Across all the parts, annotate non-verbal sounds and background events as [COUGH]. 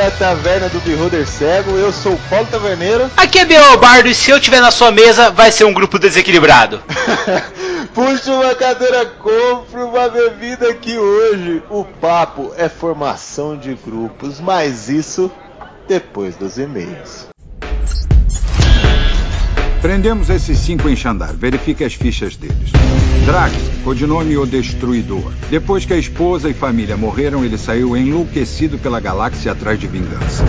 à Taverna do Beholder Cego. Eu sou o Paulo Taverneiro. [LAUGHS] Aqui é Beobardo e se eu tiver na sua mesa, vai ser um grupo desequilibrado. [LAUGHS] Puxa uma cadeira, compre uma bebida aqui hoje. O papo é formação de grupos, mas isso depois dos e-mails. Prendemos esses cinco em Xandar. Verifique as fichas deles. Drax, codinome O Destruidor. Depois que a esposa e família morreram, ele saiu enlouquecido pela galáxia atrás de vingança.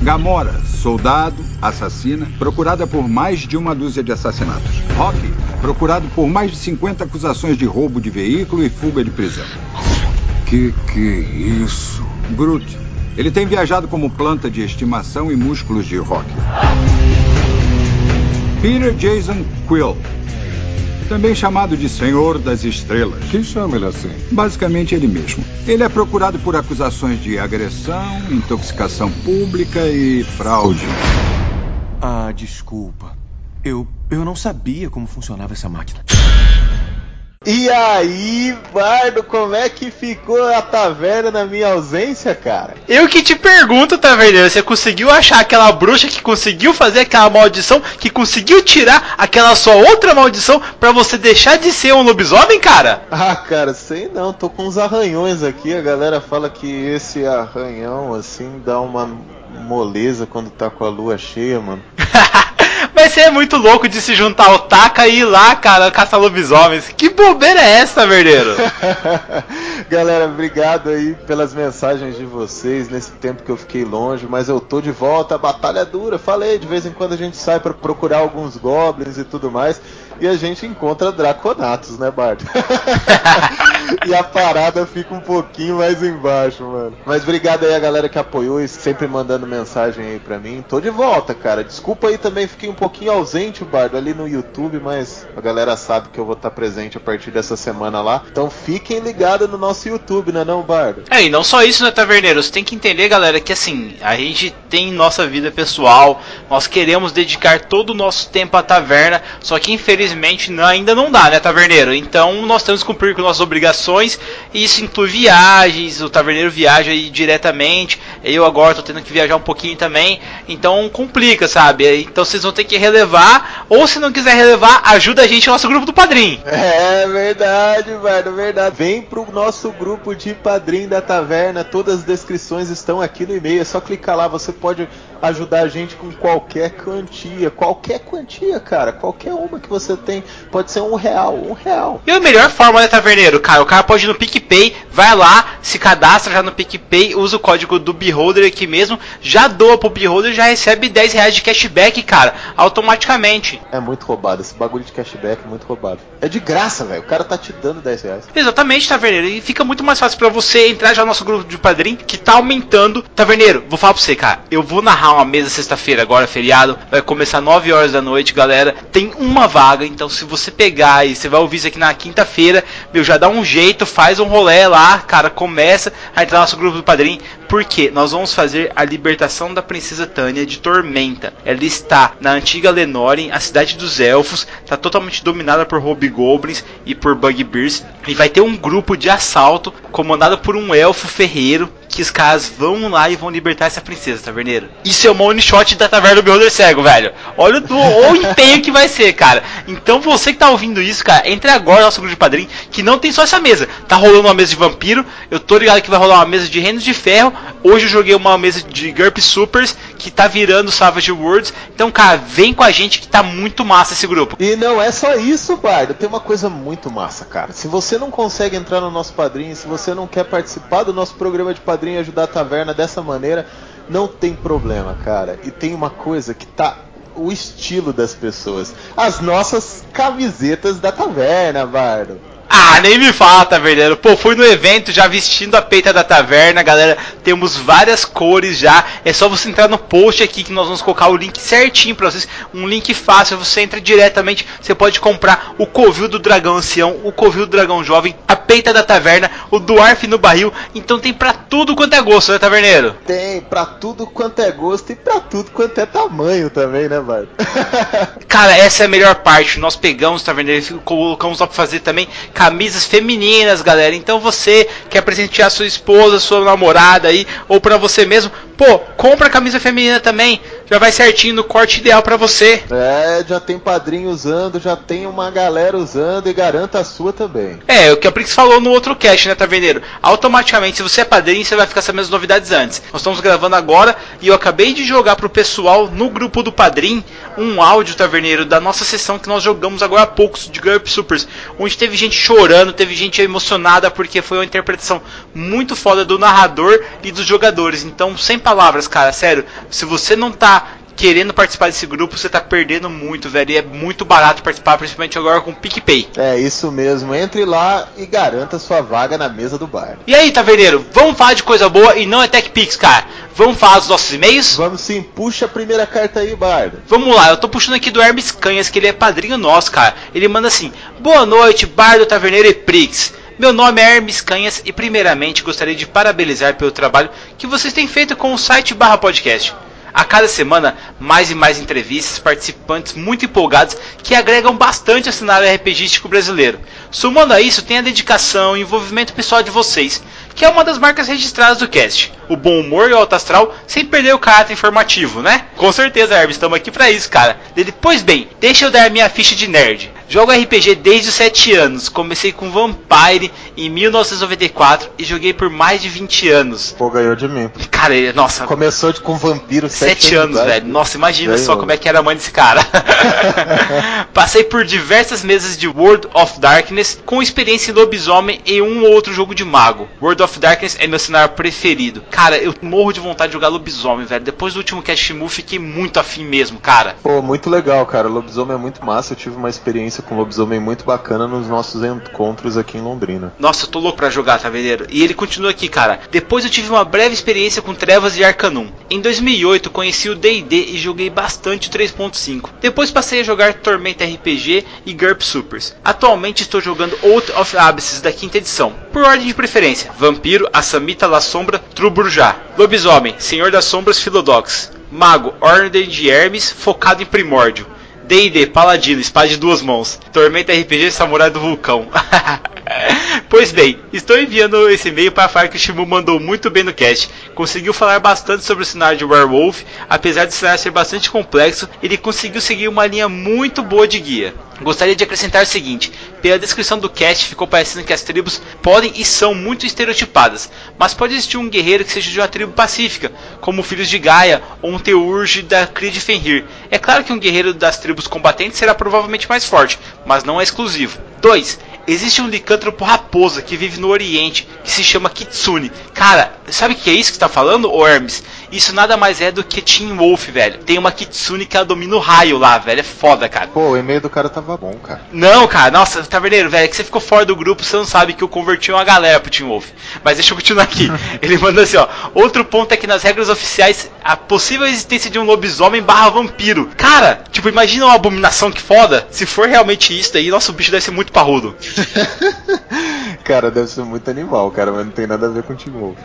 Gamora, soldado, assassina, procurada por mais de uma dúzia de assassinatos. Rocky, procurado por mais de 50 acusações de roubo de veículo e fuga de prisão. Que que é isso? Groot, ele tem viajado como planta de estimação e músculos de Rocky. Peter Jason Quill, também chamado de Senhor das Estrelas. Quem chama ele assim? Basicamente ele mesmo. Ele é procurado por acusações de agressão, intoxicação pública e fraude. Ah, desculpa. Eu, eu não sabia como funcionava essa máquina. E aí, Bardo, como é que ficou a taverna na minha ausência, cara? Eu que te pergunto, Taverneiro, você conseguiu achar aquela bruxa que conseguiu fazer aquela maldição, que conseguiu tirar aquela sua outra maldição pra você deixar de ser um lobisomem, cara? Ah, cara, sei não, tô com uns arranhões aqui. A galera fala que esse arranhão, assim, dá uma moleza quando tá com a lua cheia, mano. [LAUGHS] Mas você é muito louco de se juntar ao Taka e ir lá, cara, caçar lobisomens. Que bobeira é essa, verdadeiro? [LAUGHS] Galera, obrigado aí pelas mensagens de vocês nesse tempo que eu fiquei longe, mas eu tô de volta, a batalha é dura. Falei, de vez em quando a gente sai para procurar alguns goblins e tudo mais, e a gente encontra Draconatos, né, Bart? [LAUGHS] [LAUGHS] e a parada fica um pouquinho mais embaixo, mano. Mas obrigado aí a galera que apoiou e sempre mandando mensagem aí pra mim. Tô de volta, cara. Desculpa aí também, fiquei um pouquinho ausente, Bardo, ali no YouTube, mas a galera sabe que eu vou estar presente a partir dessa semana lá. Então fiquem ligados no nosso YouTube, né não, Bardo? É, e não só isso, né, Taverneiro? Você tem que entender, galera, que assim, a gente tem nossa vida pessoal, nós queremos dedicar todo o nosso tempo à taverna, só que infelizmente ainda não dá, né, Taverneiro? Então nós temos que cumprir com nossas obrigações, e isso inclui viagens, o Taverneiro viaja aí diretamente, eu agora tô tendo que viajar um pouquinho também, então complica, sabe? Então vocês vão ter que relevar, ou se não quiser relevar, ajuda a gente no nosso grupo do padrinho. [LAUGHS] É verdade, mano, verdade. Vem pro nosso grupo de padrinho da taverna, todas as descrições estão aqui no e-mail, é só clicar lá, você pode ajudar a gente com qualquer quantia, qualquer quantia, cara, qualquer uma que você tem, pode ser um real, um real. E a melhor forma, né, Taverneiro? Cara, cara pode ir no PicPay, vai lá, se cadastra já no PicPay, usa o código do Beholder aqui mesmo, já doa pro Beholder já recebe 10 reais de cashback, cara, automaticamente. É muito roubado, esse bagulho de cashback é muito roubado. É de graça, velho, o cara tá te dando 10 reais. Exatamente, Taverneiro, e fica muito mais fácil para você entrar já no nosso grupo de padrinho, que tá aumentando. Taverneiro, vou falar pra você, cara, eu vou narrar uma mesa sexta-feira agora, feriado, vai começar 9 horas da noite, galera, tem uma vaga, então se você pegar e você vai ouvir isso aqui na quinta-feira, meu, já dá um jeito, faz um rolê lá, cara, começa a entrar no nosso grupo do padrinho, porque nós vamos fazer a libertação da princesa Tânia de Tormenta. Ela está na antiga Lenoren, a cidade dos elfos, está totalmente dominada por hobgoblins e por bugbears, e vai ter um grupo de assalto comandado por um elfo ferreiro que os caras vão lá e vão libertar essa princesa, taverneiro. Isso é uma one shot da Taverna do Beholder Cego, velho. Olha o, o empenho que vai ser, cara. Então você que tá ouvindo isso, cara, entre agora no nosso grupo de padrinho, que não tem só essa mesa. Tá rolando uma mesa de vampiro, eu tô ligado que vai rolar uma mesa de reinos de ferro. Hoje eu joguei uma mesa de GURP Supers, que tá virando Savage Worlds. Então, cara, vem com a gente que tá muito massa esse grupo. E não é só isso, Bardo. Tem uma coisa muito massa, cara. Se você não consegue entrar no nosso padrinho, se você não quer participar do nosso programa de padrinho e ajudar a taverna dessa maneira, não tem problema, cara. E tem uma coisa que tá o estilo das pessoas. As nossas camisetas da taverna, Bardo. Ah, nem me fala, taverneiro. Pô, fui no evento já vestindo a peita da taverna, galera. Temos várias cores já. É só você entrar no post aqui que nós vamos colocar o link certinho pra vocês. Um link fácil, você entra diretamente. Você pode comprar o Covil do Dragão Ancião, o Covil do Dragão Jovem, a peita da taverna, o Dwarf no barril. Então tem pra tudo quanto é gosto, né, taverneiro? Tem pra tudo quanto é gosto e pra tudo quanto é tamanho também, né, Bart? [LAUGHS] Cara, essa é a melhor parte. Nós pegamos, taverneiro, e colocamos lá pra fazer também camisas femininas, galera. Então você quer presentear sua esposa, sua namorada aí, ou pra você mesmo, pô, compra camisa feminina também. Já vai certinho no corte ideal pra você. É, já tem padrinho usando, já tem uma galera usando e garanta a sua também. É, o que a Prix falou no outro cast, né, Taverneiro? Automaticamente, se você é padrinho, você vai ficar sabendo as novidades antes. Nós estamos gravando agora e eu acabei de jogar pro pessoal no grupo do Padrim um áudio, Taverneiro, da nossa sessão que nós jogamos agora há poucos de GURP Supers, onde teve gente chorando, teve gente emocionada porque foi uma interpretação muito foda do narrador e dos jogadores. Então, sem palavras, cara, sério, se você não tá querendo participar desse grupo, você tá perdendo muito, velho. E é muito barato participar, principalmente agora com o PicPay. É isso mesmo, entre lá e garanta sua vaga na mesa do bar. E aí, taverneiro, vamos falar de coisa boa e não é TechPix, cara. Vamos falar dos nossos e-mails? Vamos sim, puxa a primeira carta aí, Bardo. Vamos lá, eu tô puxando aqui do Hermes Canhas, que ele é padrinho nosso, cara. Ele manda assim: Boa noite, Bardo, Taverneiro e Prix. Meu nome é Hermes Canhas e primeiramente gostaria de parabenizar pelo trabalho que vocês têm feito com o site barra podcast. A cada semana, mais e mais entrevistas, participantes muito empolgados que agregam bastante ao cenário RPGístico brasileiro. Somando a isso, tem a dedicação e envolvimento pessoal de vocês, que é uma das marcas registradas do cast. O bom humor e o alto astral, sem perder o caráter informativo, né? Com certeza, Hermes, estamos aqui para isso, cara. Pois bem, deixa eu dar minha ficha de nerd. Jogo RPG desde os 7 anos. Comecei com Vampire em 1994 e joguei por mais de 20 anos. Pô, ganhou de mim. Cara, nossa. Começou de, com vampiro 7 anos, anos velho. Nossa, imagina ganhou. só como é que era a mãe desse cara. [LAUGHS] [LAUGHS] Passei por diversas mesas de World of Darkness com experiência em lobisomem e um ou outro jogo de mago. World of Darkness é meu cenário preferido. Cara, eu morro de vontade de jogar lobisomem, velho. Depois do último Cast Move, fiquei muito afim mesmo, cara. Pô, muito legal, cara. Lobisomem é muito massa. Eu tive uma experiência com lobisomem muito bacana nos nossos encontros aqui em Londrina. Nossa, eu tô louco pra jogar, Taverneiro. E ele continua aqui, cara. Depois eu tive uma breve experiência com Trevas e Arcanum. Em 2008 conheci o D&D e joguei bastante o 3.5. Depois passei a jogar Tormenta RPG e GURP Supers. Atualmente estou jogando Oath of Abysses da quinta edição. Por ordem de preferência: Vampiro, Assamita, La Sombra, Truburjá. Lobisomem, Senhor das Sombras, Philodox. Mago, Ordem de Hermes, focado em Primórdio. D&D, Paladino, espada de duas mãos. Tormenta RPG, Samurai do Vulcão. [LAUGHS] pois bem, estou enviando esse e-mail para falar que o Shimu mandou muito bem no cast. Conseguiu falar bastante sobre o cenário de Werewolf, apesar do cenário ser bastante complexo, ele conseguiu seguir uma linha muito boa de guia. Gostaria de acrescentar o seguinte: pela descrição do cast ficou parecendo que as tribos podem e são muito estereotipadas, mas pode existir um guerreiro que seja de uma tribo pacífica, como filhos de Gaia ou um Teurge da Cria de Fenrir. É claro que um guerreiro das tribos combatentes será provavelmente mais forte, mas não é exclusivo. 2. Existe um licântropo raposa que vive no Oriente, que se chama Kitsune. Cara, sabe o que é isso que está falando, Hermes? Isso nada mais é do que Team Wolf, velho. Tem uma Kitsune que ela domina o raio lá, velho. É foda, cara. Pô, o e-mail do cara tava bom, cara. Não, cara, nossa, taverneiro, velho, que você ficou fora do grupo, você não sabe que eu converti uma galera pro Team Wolf. Mas deixa eu continuar aqui. [LAUGHS] Ele manda assim, ó. Outro ponto é que nas regras oficiais, a possível existência de um lobisomem barra vampiro. Cara, tipo, imagina uma abominação que foda. Se for realmente isso daí, nosso bicho deve ser muito parrudo. [LAUGHS] cara, deve ser muito animal, cara, mas não tem nada a ver com o Team Wolf.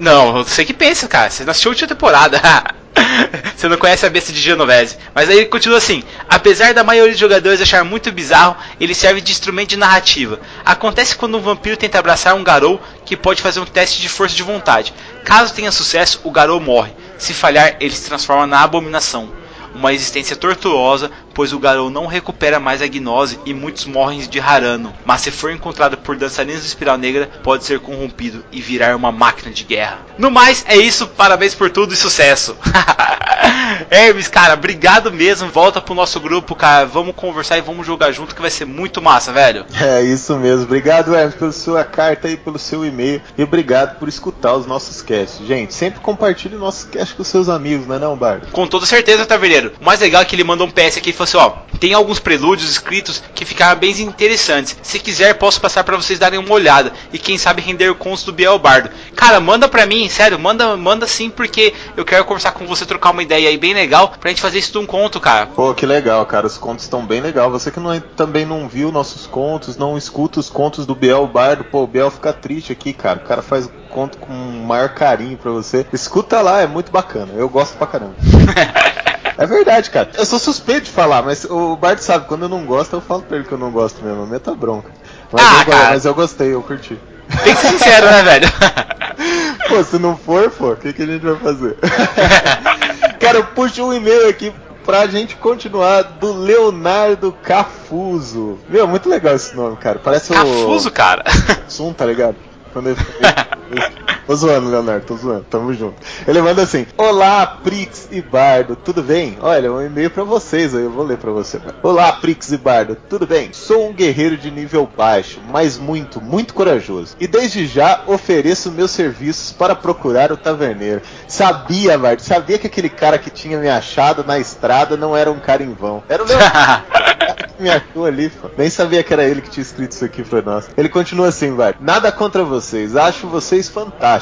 Não, você que pensa, cara. Você assistiu a última temporada. [LAUGHS] você não conhece a besta de Genovese. Mas aí ele continua assim: apesar da maioria dos jogadores achar muito bizarro, ele serve de instrumento de narrativa. Acontece quando um vampiro tenta abraçar um garou que pode fazer um teste de força de vontade. Caso tenha sucesso, o garou morre. Se falhar, ele se transforma na abominação uma existência tortuosa, pois o Garou não recupera mais a gnose e muitos morrem de Harano. Mas se for encontrado por dançarinos de espiral negra, pode ser corrompido e virar uma máquina de guerra. No mais, é isso. Parabéns por tudo e sucesso. [LAUGHS] Hermes, cara, obrigado mesmo. Volta pro nosso grupo, cara. Vamos conversar e vamos jogar junto que vai ser muito massa, velho. [LAUGHS] É isso mesmo. Obrigado, Hermes, pela sua carta e pelo seu e-mail. E obrigado por escutar os nossos casts. Gente, sempre compartilhe nossos casts com seus amigos, não é não, Bardo? Com toda certeza, Taverneiro. O mais legal é que ele mandou um PS aqui e falou assim, ó, tem alguns prelúdios escritos que ficaram bem interessantes. Se quiser, posso passar para vocês darem uma olhada e quem sabe render contos do Biel Bardo. Cara, manda pra mim, sério, manda, manda sim, porque eu quero conversar com você, trocar uma ideia aí bem legal pra gente fazer isso de um conto, cara. Pô, que legal, cara. Os contos estão bem legal. Você que não, também não viu nossos contos, não escuta os contos do Biel Bardo, pô, o Biel fica triste aqui, cara. O cara faz conto com o maior carinho pra você. Escuta lá, é muito bacana. Eu gosto pra caramba. [LAUGHS] É verdade, cara. Eu sou suspeito de falar, mas o Bart sabe, quando eu não gosto, eu falo pra ele que eu não gosto mesmo. Meta bronca. Mas, Ah, eu, cara. mas eu gostei, eu curti. Tem que ser sincero, né, velho? [LAUGHS] Pô, se não for, pô, o que, que a gente vai fazer? [LAUGHS] cara, eu puxo um e-mail aqui pra gente continuar do Leonardo Cafuso. Meu, muito legal esse nome, cara. Parece Cafuso, o cara. Zoom, tá ligado? Quando ele... [LAUGHS] Tô zoando, Leonardo, tô zoando, tamo junto. Ele manda assim: Olá, Prix e Bardo, tudo bem? Olha, um e-mail pra vocês aí, eu vou ler pra você. Cara. Olá, Prix e Bardo, tudo bem? Sou um guerreiro de nível baixo, mas muito, muito corajoso. E desde já ofereço meus serviços para procurar o taverneiro. Sabia, Bardo, sabia que aquele cara que tinha me achado na estrada não era um cara em vão. Era o Leonardo. [LAUGHS] me achou ali, pô. Nem sabia que era ele que tinha escrito isso aqui pra nós. Ele continua assim, vai. Nada contra vocês, acho vocês fantásticos.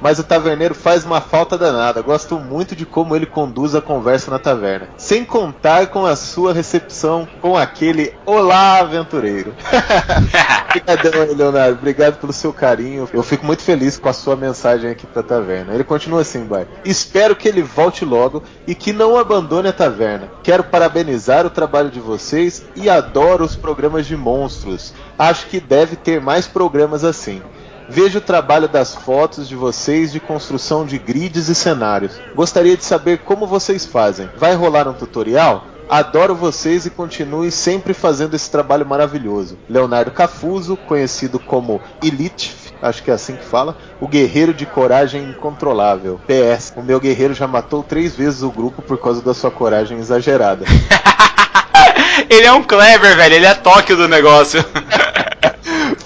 Mas o taverneiro faz uma falta danada. Gosto muito de como ele conduz a conversa na taverna. Sem contar com a sua recepção com aquele Olá, aventureiro. [LAUGHS] Obrigadão Leonardo. Obrigado pelo seu carinho. Eu fico muito feliz com a sua mensagem aqui pra taverna. Ele continua assim, vai. Espero que ele volte logo e que não abandone a taverna. Quero parabenizar o trabalho de vocês e adoro os programas de monstros. Acho que deve ter mais programas assim. Vejo o trabalho das fotos de vocês de construção de grids e cenários. Gostaria de saber como vocês fazem. Vai rolar um tutorial? Adoro vocês e continue sempre fazendo esse trabalho maravilhoso. Leonardo Cafuso, conhecido como Elite, acho que é assim que fala, o guerreiro de coragem incontrolável. PS, o meu guerreiro já matou três vezes o grupo por causa da sua coragem exagerada. [LAUGHS] ele é um clever, velho. Ele é Tóquio do negócio. [LAUGHS]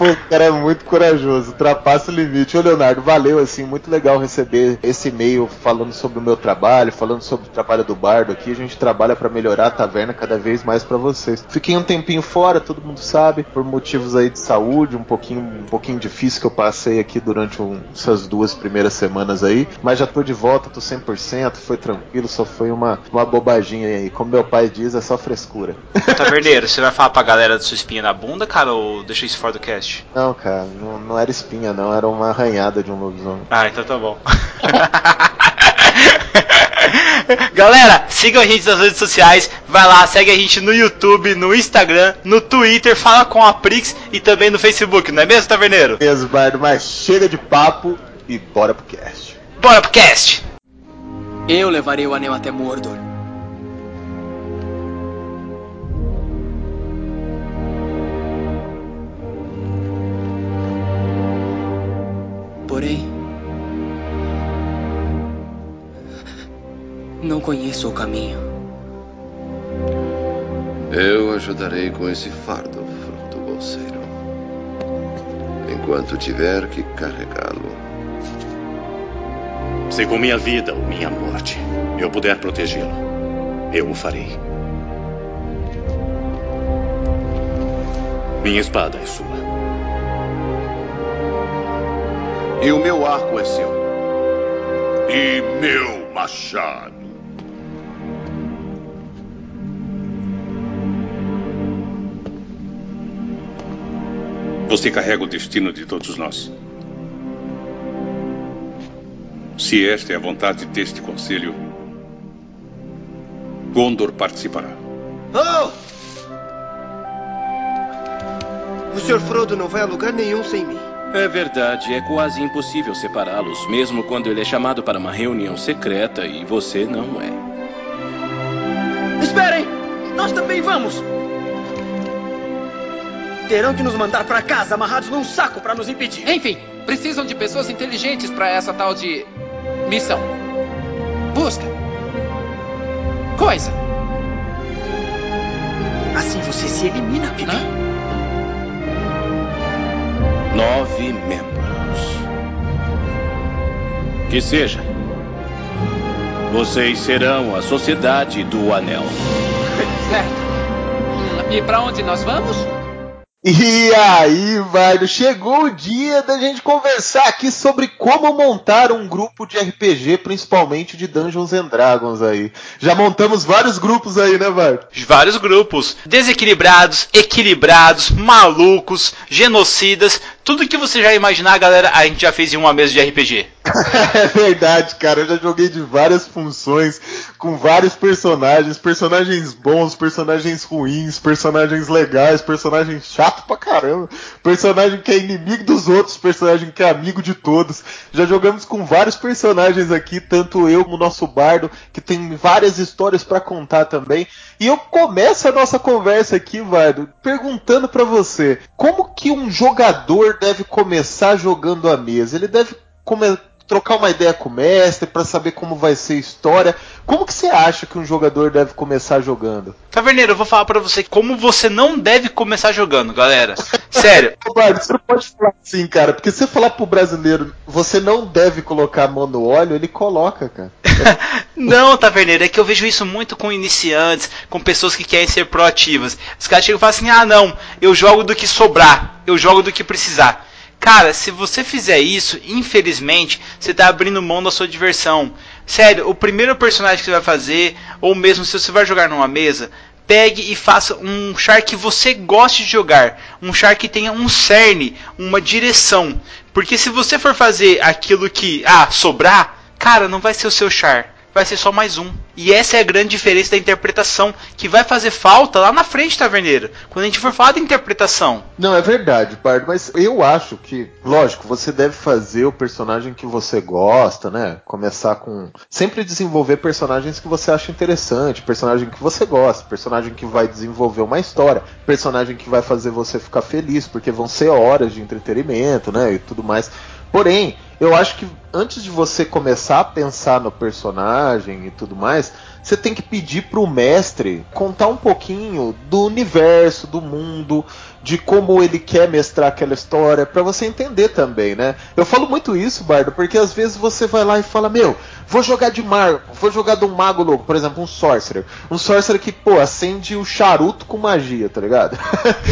Pô, o cara é muito corajoso, ultrapassa o limite. Ô Leonardo, valeu, assim, muito legal receber esse e-mail falando sobre o meu trabalho, falando sobre o trabalho do Bardo aqui. A gente trabalha para melhorar a taverna cada vez mais para vocês. Fiquei um tempinho fora, todo mundo sabe, por motivos aí de saúde, um pouquinho, um pouquinho difícil que eu passei aqui durante um, essas duas primeiras semanas aí, mas já tô de volta, tô 100%, foi tranquilo, só foi uma, uma bobaginha aí. Como meu pai diz, é só frescura. Taverneiro, você vai falar pra galera da sua espinha na bunda, cara, ou deixa isso fora do cast? Não, cara, não, não era espinha, não, era uma arranhada de um lobisomem. Ah, então tá bom. [LAUGHS] Galera, sigam a gente nas redes sociais. Vai lá, segue a gente no YouTube, no Instagram, no Twitter, fala com a Prix e também no Facebook, não é mesmo, Taverneiro? Mesmo, Bardo, mas chega de papo e bora pro cast. Bora pro cast! Eu levarei o anel até Mordor. Não conheço o caminho. Eu ajudarei com esse fardo, fruto bolseiro. Enquanto tiver que carregá-lo. Se com minha vida ou minha morte eu puder protegê-lo, eu o farei. Minha espada é sua. E o meu arco é seu. E meu machado. Você carrega o destino de todos nós. Se esta é a vontade deste conselho, Gondor participará. Oh! O Sr. Frodo não vai a lugar nenhum sem mim. É verdade, é quase impossível separá-los, mesmo quando ele é chamado para uma reunião secreta e você não é. Esperem! Nós também vamos! Terão que nos mandar para casa amarrados num saco para nos impedir. Enfim, precisam de pessoas inteligentes para essa tal de missão. Busca. Coisa. Assim você se elimina, Bibi. Nove membros. Que seja. Vocês serão a Sociedade do Anel. [LAUGHS] Certo. E para onde nós vamos? E aí, Vardo, chegou o dia da gente conversar aqui sobre como montar um grupo de RPG, principalmente de Dungeons and Dragons aí. Já montamos vários grupos aí, né, Vardo? Vários grupos. Desequilibrados, equilibrados, malucos, genocidas, tudo que você já imaginar, galera, a gente já fez em uma mesa de RPG. [LAUGHS] é verdade, cara. Eu já joguei de várias funções, com vários personagens, personagens bons, personagens ruins, personagens legais, personagens chato pra caramba, personagem que é inimigo dos outros, personagem que é amigo de todos. Já jogamos com vários personagens aqui, tanto eu como o nosso bardo, que tem várias histórias para contar também. E eu começo a nossa conversa aqui, Vardo, perguntando para você, como que um jogador deve começar jogando a mesa? Ele deve começar trocar uma ideia com o mestre para saber como vai ser a história. Como que você acha que um jogador deve começar jogando? Taverneiro, eu vou falar para você como você não deve começar jogando, galera. Sério. [LAUGHS] Você não pode falar assim, cara, porque se você falar pro brasileiro, você não deve colocar a mão no óleo, ele coloca, cara. [LAUGHS] não, Taverneiro, é que eu vejo isso muito com iniciantes, com pessoas que querem ser proativas. Os caras chegam e falam assim: ah, não, eu jogo do que sobrar, eu jogo do que precisar. Cara, se você fizer isso, infelizmente, você está abrindo mão da sua diversão. Sério, o primeiro personagem que você vai fazer, ou mesmo se você vai jogar numa mesa, pegue e faça um char que você goste de jogar. Um char que tenha um cerne, uma direção. Porque se você for fazer aquilo que, ah, sobrar, cara, não vai ser o seu char vai ser só mais um. E essa é a grande diferença da interpretação, que vai fazer falta lá na frente, Taverneiro, quando a gente for falar de interpretação. Não, é verdade, Pardo, mas eu acho que, lógico, você deve fazer o personagem que você gosta, né? Começar com. Sempre desenvolver personagens que você acha interessante, personagem que você gosta, personagem que vai desenvolver uma história, personagem que vai fazer você ficar feliz, porque vão ser horas de entretenimento, né? E tudo mais. Porém, eu acho que antes de você começar a pensar no personagem e tudo mais, você tem que pedir para o mestre contar um pouquinho do universo, do mundo, de como ele quer mestrar aquela história, para você entender também, né? Eu falo muito isso, Bardo, porque às vezes você vai lá e fala: Meu, vou jogar de mago, vou jogar de um mago louco, por exemplo, um sorcerer. Um sorcerer que, pô, acende o charuto com magia, tá ligado?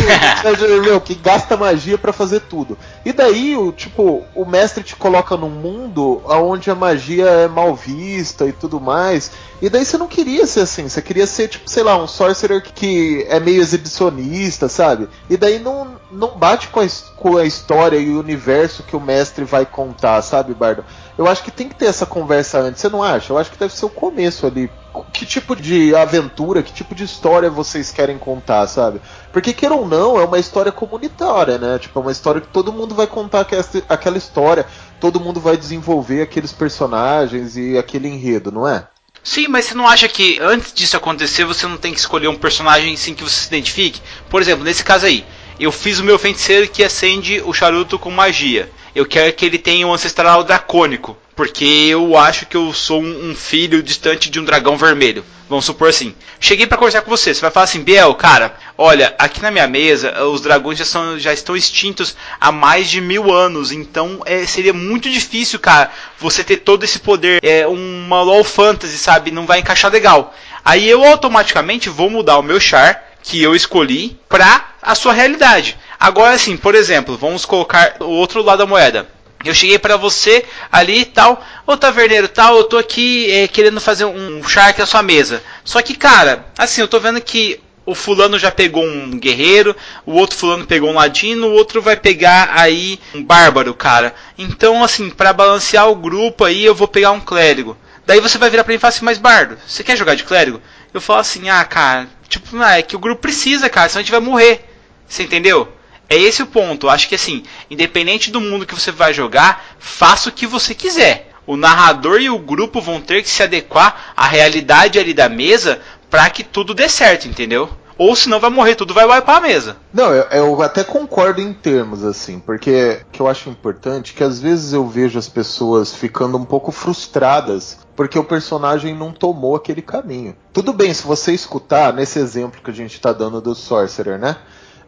[LAUGHS] Meu, que gasta magia para fazer tudo. E daí, o, tipo, o mestre te coloca num mundo onde a magia é mal vista e tudo mais. E daí você não queria ser assim, você queria ser, tipo, sei lá, um sorcerer que é meio exibicionista, sabe? E daí não, não bate com a, com a história e o universo que o mestre vai contar, sabe, Bardo? Eu acho que tem que ter essa conversa antes, você não acha? Eu acho que deve ser o começo ali. Que tipo de aventura, que tipo de história vocês querem contar, sabe? Porque, queira ou não, é uma história comunitária, né? Tipo, é uma história que todo mundo vai contar aquela história, todo mundo vai desenvolver aqueles personagens e aquele enredo, não é? Sim, mas você não acha que antes disso acontecer você não tem que escolher um personagem sim que você se identifique? Por exemplo, nesse caso aí, eu fiz o meu feiticeiro que acende o charuto com magia. Eu quero que ele tenha um ancestral dracônico, porque eu acho que eu sou um, filho distante de um dragão vermelho. Vamos supor assim. Cheguei para conversar com você. Você vai falar assim, Biel, cara, olha, aqui na minha mesa os dragões já, são, já estão extintos há mais de mil anos. Então é, seria muito difícil, cara, você ter todo esse poder. É uma LOL fantasy, sabe? Não vai encaixar legal. Aí eu automaticamente vou mudar o meu char que eu escolhi para a sua realidade. Agora assim, por exemplo, vamos colocar o outro lado da moeda. Eu cheguei para você ali e tal, ô taverneiro tal, eu tô aqui é, querendo fazer um shark na sua mesa. Só que, cara, assim, eu tô vendo que o fulano já pegou um guerreiro, o outro fulano pegou um ladino, o outro vai pegar aí um bárbaro, cara. Então, assim, para balancear o grupo aí, eu vou pegar um clérigo. Daí você vai virar pra mim e falar assim, mas bardo, você quer jogar de clérigo? Eu falo assim, ah, cara, tipo, ah, é que o grupo precisa, cara, senão a gente vai morrer. Você entendeu? É esse o ponto. Acho que assim, independente do mundo que você vai jogar, faça o que você quiser. O narrador e o grupo vão ter que se adequar à realidade ali da mesa para que tudo dê certo, entendeu? Ou senão vai morrer tudo, vai wipear a mesa. Não, eu, eu, até concordo em termos, assim, porque que eu acho importante que às vezes eu vejo as pessoas ficando um pouco frustradas porque o personagem não tomou aquele caminho. Tudo bem, se você escutar, nesse exemplo que a gente está dando do Sorcerer, né?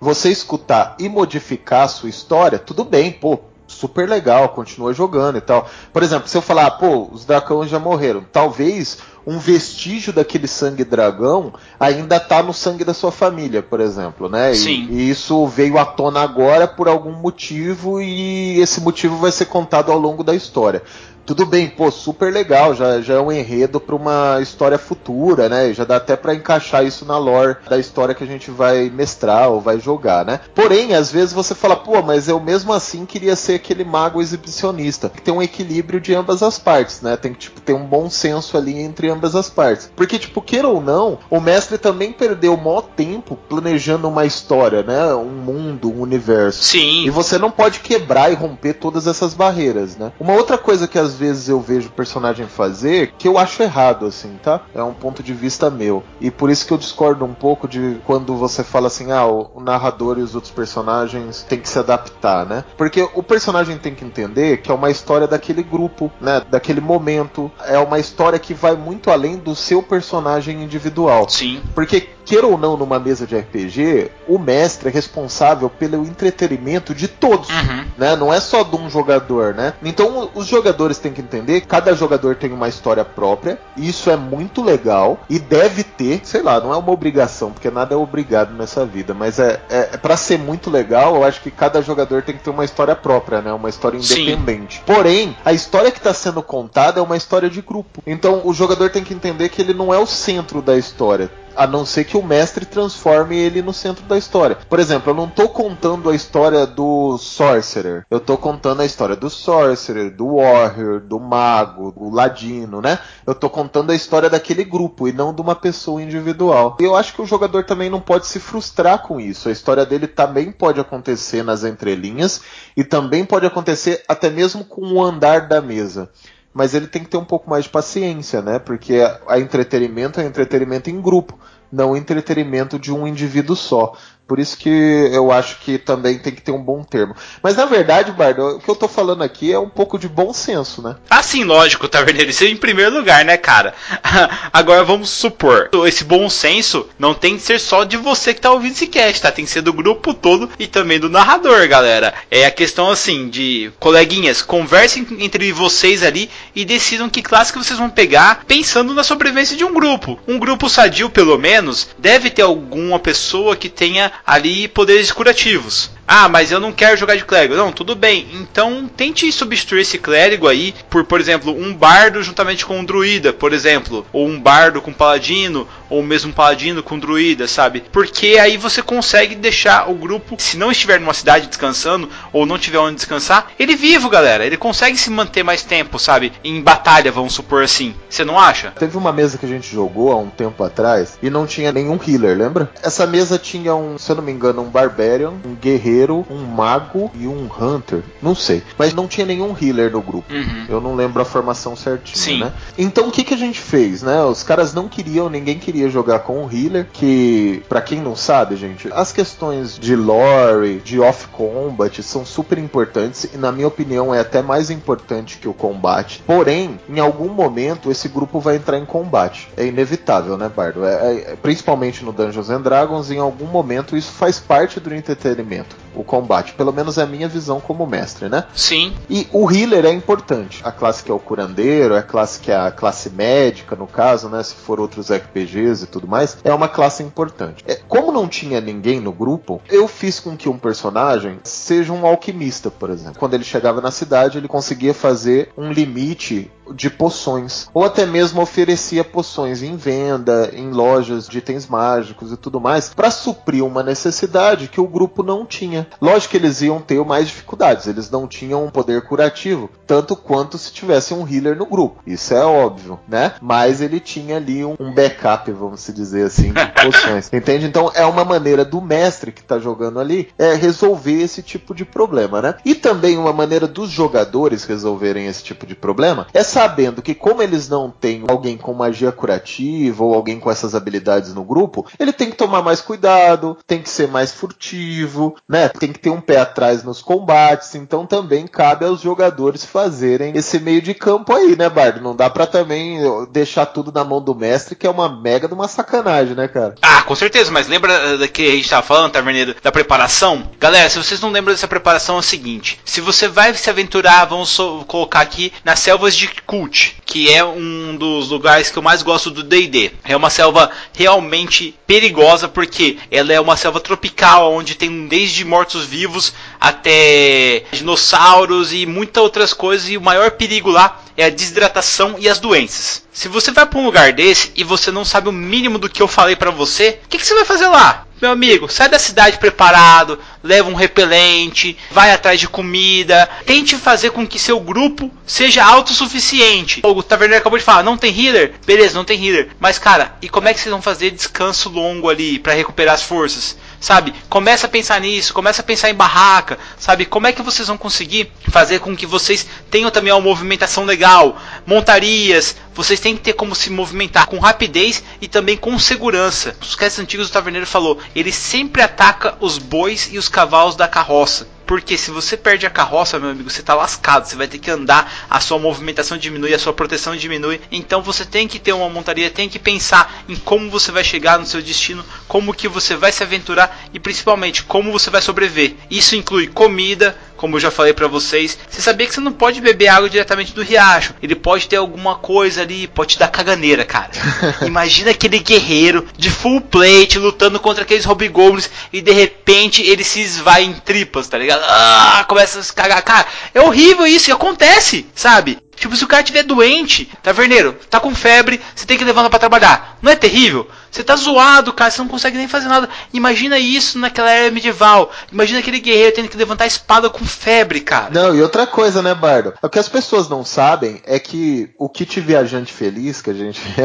Você escutar e modificar a sua história, tudo bem, pô, super legal, continua jogando e tal. Por exemplo, se eu falar, pô, os dragões já morreram, talvez um vestígio daquele sangue dragão ainda tá no sangue da sua família, por exemplo, né? Sim. E, e isso veio à tona agora por algum motivo e esse motivo vai ser contado ao longo da história tudo bem, pô, super legal, já, já é um enredo para uma história futura, né? Já dá até para encaixar isso na lore da história que a gente vai mestrar ou vai jogar, né? Porém, às vezes você fala, pô, mas eu mesmo assim queria ser aquele mago exibicionista. Que tem um equilíbrio de ambas as partes, né? Tem que tipo, ter um bom senso ali entre ambas as partes. Porque, tipo, queira ou não, o mestre também perdeu o maior tempo planejando uma história, né? Um mundo, um universo. Sim. E você não pode quebrar e romper todas essas barreiras, né? Uma outra coisa que às vezes eu vejo o personagem fazer que eu acho errado, assim, tá? É um ponto de vista meu. E por isso que eu discordo um pouco de quando você fala assim, ah, o narrador e os outros personagens têm que se adaptar, né? Porque o personagem tem que entender que é uma história daquele grupo, né? Daquele momento. É uma história que vai muito além do seu personagem individual. Sim. Porque queira ou não, numa mesa de RPG, o mestre é responsável pelo entretenimento de todos, uhum. né? Não é só de um jogador, né? Então os jogadores têm que entender cada jogador tem uma história própria, e isso é muito legal e deve ter, sei lá, não é uma obrigação, porque nada é obrigado nessa vida, mas é, é, é para ser muito legal, eu acho que cada jogador tem que ter uma história própria, né? Uma história independente. Sim. Porém, a história que está sendo contada é uma história de grupo. Então o jogador tem que entender que ele não é o centro da história a não ser que o mestre transforme ele no centro da história. Por exemplo, eu não tô contando a história do Sorcerer, eu tô contando a história do Sorcerer, do Warrior, do Mago, do Ladino, né? Eu tô contando a história daquele grupo e não de uma pessoa individual. E eu acho que o jogador também não pode se frustrar com isso. A história dele também pode acontecer nas entrelinhas e também pode acontecer até mesmo com o andar da mesa mas ele tem que ter um pouco mais de paciência, né? Porque a entretenimento é entretenimento em grupo, não entretenimento de um indivíduo só. Por isso que eu acho que também tem que ter um bom termo. Mas na verdade, Bardo, o que eu tô falando aqui é um pouco de bom senso, né? Ah, sim, lógico, Taverneiro. Isso é em primeiro lugar, né, cara? [LAUGHS] Agora vamos supor, esse bom senso não tem que ser só de você que tá ouvindo esse cast, tá? Tem que ser do grupo todo e também do narrador, galera. É a questão assim de coleguinhas, conversem entre vocês ali e decidam que classe que vocês vão pegar pensando na sobrevivência de um grupo. Um grupo sadio, pelo menos, deve ter alguma pessoa que tenha ali poderes curativos. Ah, mas eu não quero jogar de clérigo. Não, tudo bem. Então tente substituir esse clérigo aí por, por exemplo, um bardo juntamente com um druida, por exemplo, ou um bardo com paladino, ou mesmo um paladino com druida, sabe? Porque aí você consegue deixar o grupo, se não estiver numa cidade descansando ou não tiver onde descansar, ele vivo, galera. Ele consegue se manter mais tempo, sabe? Em batalha, vamos supor assim. Você não acha? Teve uma mesa que a gente jogou há um tempo atrás e não tinha nenhum healer, lembra? Essa mesa tinha um, se eu não me engano, um barbarian, um guerreiro um mago e um hunter. Não sei. Mas não tinha nenhum healer no grupo. Uhum. Eu não lembro a formação certinha, Sim. né? Então o que, que a gente fez, né? Os caras não queriam, ninguém queria jogar com um healer, que, para quem não sabe, gente, as questões de lore, de off-combat são super importantes e, na minha opinião, é até mais importante que o combate. Porém, em algum momento, esse grupo vai entrar em combate. É inevitável, né, Bardo? É, é, principalmente no Dungeons and Dragons, em algum momento isso faz parte do entretenimento o combate. Pelo menos é a minha visão como mestre, né? Sim. E o healer é importante. A classe que é o curandeiro, a classe que é a classe médica, no caso, né? Se for outros RPGs e tudo mais, é uma classe importante. É, como não tinha ninguém no grupo, eu fiz com que um personagem seja um alquimista, por exemplo. Quando ele chegava na cidade, ele conseguia fazer um limite de poções, ou até mesmo oferecia poções em venda, em lojas de itens mágicos e tudo mais, para suprir uma necessidade que o grupo não tinha. Lógico que eles iam ter mais dificuldades, eles não tinham um poder curativo, tanto quanto se tivesse um healer no grupo. Isso é óbvio, né? Mas ele tinha ali um, um backup, vamos dizer assim, de [LAUGHS] poções. Entende? Então é uma maneira do mestre que está jogando ali é resolver esse tipo de problema, né? E também uma maneira dos jogadores resolverem esse tipo de problema é sabendo que como eles não têm alguém com magia curativa ou alguém com essas habilidades no grupo, ele tem que tomar mais cuidado, tem que ser mais furtivo, né? Tem que ter um pé atrás nos combates, então também cabe aos jogadores fazerem esse meio de campo aí, né, Bardo? Não dá para também deixar tudo na mão do mestre, que é uma mega de uma sacanagem, né, cara? Ah, com certeza, mas lembra da que a gente tava falando, Taverneiro, da preparação? Galera, se vocês não lembram dessa preparação, é o seguinte: se você vai se aventurar, vamos colocar aqui nas selvas de Kult, que é um dos lugares que eu mais gosto do DD. É uma selva realmente perigosa porque ela é uma selva tropical onde tem desde mortos-vivos até dinossauros e muitas outras coisas e o maior perigo lá é a desidratação e as doenças. Se você vai para um lugar desse e você não sabe o mínimo do que eu falei para você, o que, que você vai fazer lá? Meu amigo, sai da cidade preparado, leva um repelente, vai atrás de comida, tente fazer com que seu grupo seja autossuficiente. O Taverneiro acabou de falar, não tem healer? Beleza, não tem healer. Mas cara, e como é que vocês vão fazer descanso longo ali para recuperar as forças? Sabe? Começa a pensar nisso, começa a pensar em barraca, sabe? Como é que vocês vão conseguir fazer com que vocês tenham também uma movimentação legal, montarias, vocês têm que ter como se movimentar com rapidez e também com segurança. Os castes antigos do taverneiro falou, ele sempre ataca os bois e os cavalos da carroça. Porque se você perde a carroça, meu amigo, você está lascado. Você vai ter que andar, a sua movimentação diminui, a sua proteção diminui. Então você tem que ter uma montaria, tem que pensar em como você vai chegar no seu destino, como que você vai se aventurar e principalmente como você vai sobreviver. Isso inclui comida, como eu já falei para vocês. Você sabia que você não pode beber água diretamente do riacho. Ele pode ter alguma coisa ali, pode te dar caganeira, cara. [LAUGHS] Imagina aquele guerreiro de full plate lutando contra aqueles hobgoblins e de repente ele se esvai em tripas, tá ligado? ah, começa a se cagar. Cara, é horrível isso, e acontece, sabe? Tipo, se o cara tiver doente, taverneiro, tá com febre, você tem que levantar para trabalhar. Não é terrível? Você tá zoado, cara, você não consegue nem fazer nada. Imagina isso naquela era medieval. Imagina aquele guerreiro tendo que levantar a espada com febre, cara. Não, e outra coisa, né, Bardo? O que as pessoas não sabem é que o kit viajante feliz, que a gente, [LAUGHS]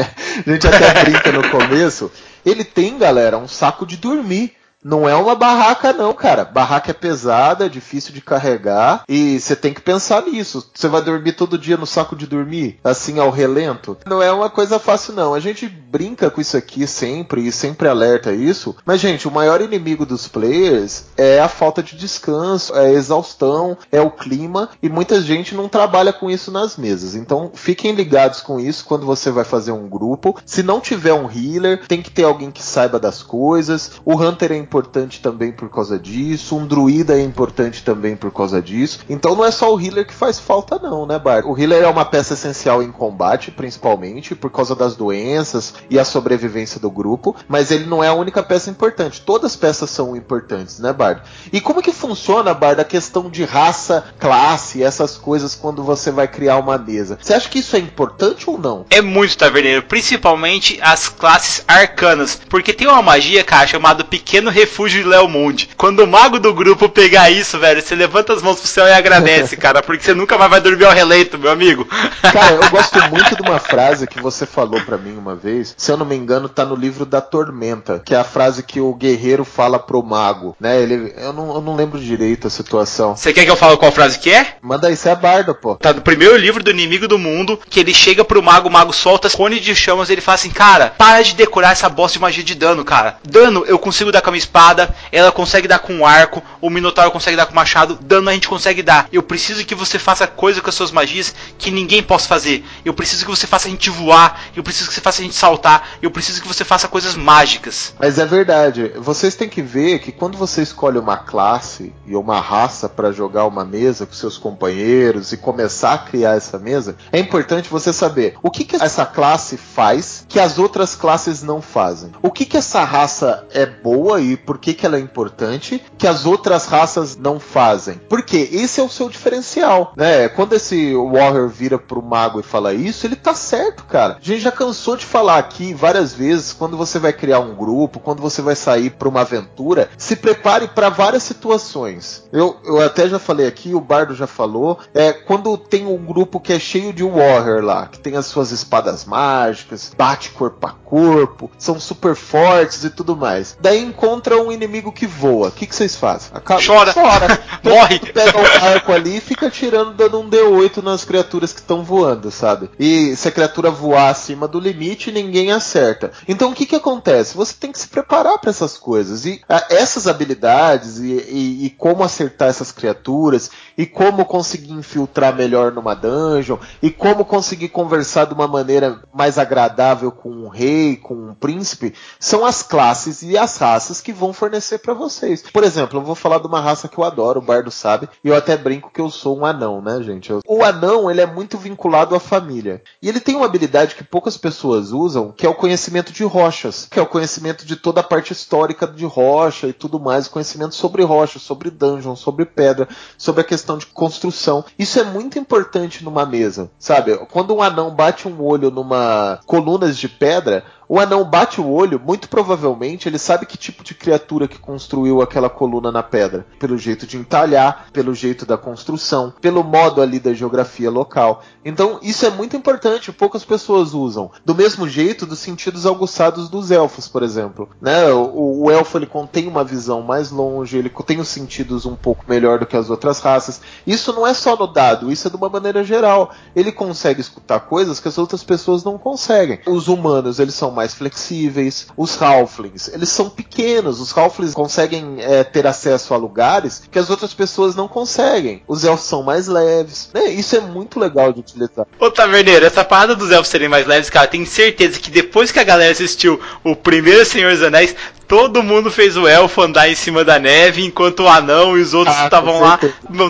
a gente até brinca no começo, ele tem, galera, um saco de dormir. Não é uma barraca, não, cara. Barraca é pesada, é difícil de carregar e você tem que pensar nisso. Você vai dormir todo dia no saco de dormir, assim ao relento? Não é uma coisa fácil, não. A gente brinca com isso aqui sempre e sempre alerta isso. Mas, gente, o maior inimigo dos players é a falta de descanso, é a exaustão, é o clima e muita gente não trabalha com isso nas mesas. Então, fiquem ligados com isso quando você vai fazer um grupo. Se não tiver um healer, tem que ter alguém que saiba das coisas. O Hunter é importante importante também por causa disso, um druida é importante também por causa disso. Então não é só o healer que faz falta, não, né, Bart? O healer é uma peça essencial em combate, principalmente, por causa das doenças e a sobrevivência do grupo, mas ele não é a única peça importante. Todas as peças são importantes, né, Bard? E como que funciona, Bard, a questão de raça, classe, essas coisas quando você vai criar uma mesa? Você acha que isso é importante ou não? É muito taverneiro, principalmente as classes arcanas, porque tem uma magia, cara, chamada Pequeno refúgio de Leomund. Quando o mago do grupo pegar isso, velho, você levanta as mãos pro céu e agradece, [LAUGHS] cara, porque você nunca mais vai dormir ao relento, meu amigo. Cara, eu [LAUGHS] gosto muito de uma frase que você falou para mim uma vez, se eu não me engano, tá no livro da Tormenta, que é a frase que o guerreiro fala pro mago, né? Ele, eu não, eu não lembro direito a situação. Você quer que eu fale qual frase que é? Manda aí, você é bardo, pô. Tá no primeiro livro do Inimigo do Mundo, que ele chega pro mago, o mago solta cone de chamas e ele fala assim, cara, para de decorar essa bosta de magia de dano, cara. Dano eu consigo dar com a minha espada, ela consegue dar com um arco, o Minotauro consegue dar com machado, dano a gente consegue dar. Eu preciso que você faça coisa com as suas magias que ninguém possa fazer. Eu preciso que você faça a gente voar, eu preciso que você faça a gente saltar, eu preciso que você faça coisas mágicas. Mas é verdade, vocês têm que ver que quando você escolhe uma classe e uma raça para jogar uma mesa com seus companheiros e começar a criar essa mesa, é importante você saber o que, que essa classe faz que as outras classes não fazem. O que, que essa raça é boa e por que, que ela é importante que as outras raças não fazem. Porque esse é o seu diferencial, né? Quando esse Warrior vira pro mago e fala isso, ele tá certo, cara. A gente já cansou de falar aqui várias vezes, quando você vai criar um grupo, quando você vai sair para uma aventura, se prepare para várias situações. Eu, eu até já falei aqui, o Bardo já falou, é quando tem um grupo que é cheio de Warrior lá, que tem as suas espadas mágicas, bate corpo a corpo, são super fortes e tudo mais. Daí encontra um inimigo que voa. O que, que vocês fazem? Acaba, Chora. chora. [LAUGHS] Morre. Tu pega um arco ali e fica tirando, dando um D8 nas criaturas que estão voando, sabe? E se a criatura voar acima do limite, ninguém acerta. Então o que que acontece? Você tem que se preparar para essas coisas. E a, essas habilidades e, e, e como acertar essas criaturas e como conseguir infiltrar melhor numa dungeon e como conseguir conversar de uma maneira mais agradável com um rei, com um príncipe, são as classes e as raças que vão fornecer para vocês. Por exemplo, eu vou falar de uma raça que eu adoro, o Bardo sabe, e eu até brinco que eu sou um anão, né, gente? O anão, ele é muito vinculado à família. E ele tem uma habilidade que poucas pessoas usam, que é o conhecimento de rochas, que é o conhecimento de toda a parte histórica de rocha e tudo mais, conhecimento sobre rocha, sobre dungeon, sobre pedra, sobre a questão de construção. Isso é muito importante numa mesa, sabe? Quando um anão bate um olho numa colunas de pedra, o anão bate o olho, muito provavelmente ele sabe que tipo de criatura que construiu aquela coluna na pedra, pelo jeito de entalhar, pelo jeito da construção, pelo modo ali da geografia local. Então isso é muito importante, poucas pessoas usam. Do mesmo jeito dos sentidos aguçados dos elfos, por exemplo. Né? O, o elfo ele contém uma visão mais longe, ele tem os sentidos um pouco melhor do que as outras raças. Isso não é só no dado, isso é de uma maneira geral. Ele consegue escutar coisas que as outras pessoas não conseguem. Os humanos eles são mais flexíveis. Os Halflings, eles são pequenos. Os Halflings conseguem é, ter acesso a lugares que as outras pessoas não conseguem. Os elfos são mais leves. Né? Isso é muito legal de utilizar. Ô Taverneiro, essa parada dos elfos serem mais leves, cara, tenho certeza que depois que a galera assistiu o primeiro Senhor dos Anéis, todo mundo fez o elfo andar em cima da neve, enquanto o anão e os outros Ah, estavam com lá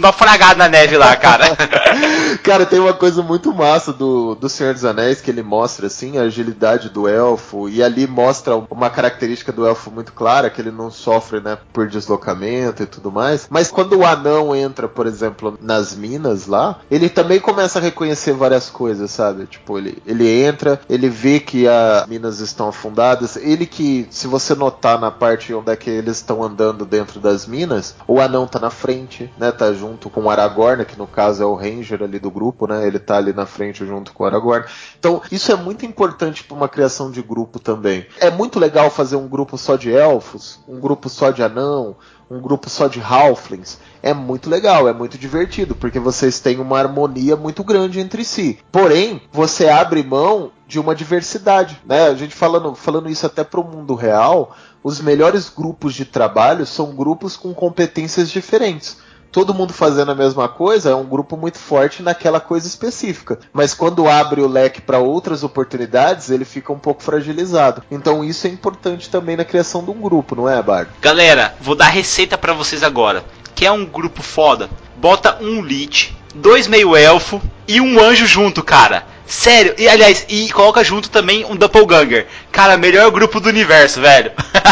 naufragados na neve lá, cara. [LAUGHS] Cara, tem uma coisa muito massa do, do Senhor dos Anéis que ele mostra assim a agilidade do elfo e ali mostra uma característica do elfo muito clara que ele não sofre, né, por deslocamento e tudo mais. Mas quando o anão entra, por exemplo, nas minas lá, ele também começa a reconhecer várias coisas, sabe? Tipo, ele, ele entra, ele vê que as minas estão afundadas, ele que, se você notar na parte onde é que eles estão andando dentro das minas, o anão tá na frente, né? Tá junto com o Aragorn, que no caso é o ranger ali do grupo, né? Ele tá ali na frente junto com o Aragorn. Então, isso é muito importante para uma criação de grupo também. É muito legal fazer um grupo só de elfos, um grupo só de anão, um grupo só de halflings. É muito legal, é muito divertido, porque vocês têm uma harmonia muito grande entre si. Porém, você abre mão de uma diversidade, né? A gente falando, falando isso até para o mundo real, os melhores grupos de trabalho são grupos com competências diferentes todo mundo fazendo a mesma coisa, é um grupo muito forte naquela coisa específica. Mas quando abre o leque para outras oportunidades, ele fica um pouco fragilizado. Então isso é importante também na criação de um grupo, não é, Bard? Galera, vou dar receita pra vocês agora. Quer um grupo foda? Bota um Lich, dois meio elfo e um anjo junto, cara. Sério, e aliás, e coloca junto também um Doppelganger. Cara, melhor grupo do universo, velho. [LAUGHS]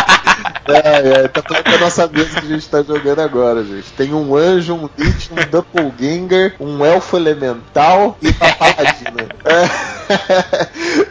É, é, tá falando da nossa mesa que a gente tá jogando agora, gente. Tem um anjo, um lich, um doppelganger, um elfo elemental e uma paladina. É.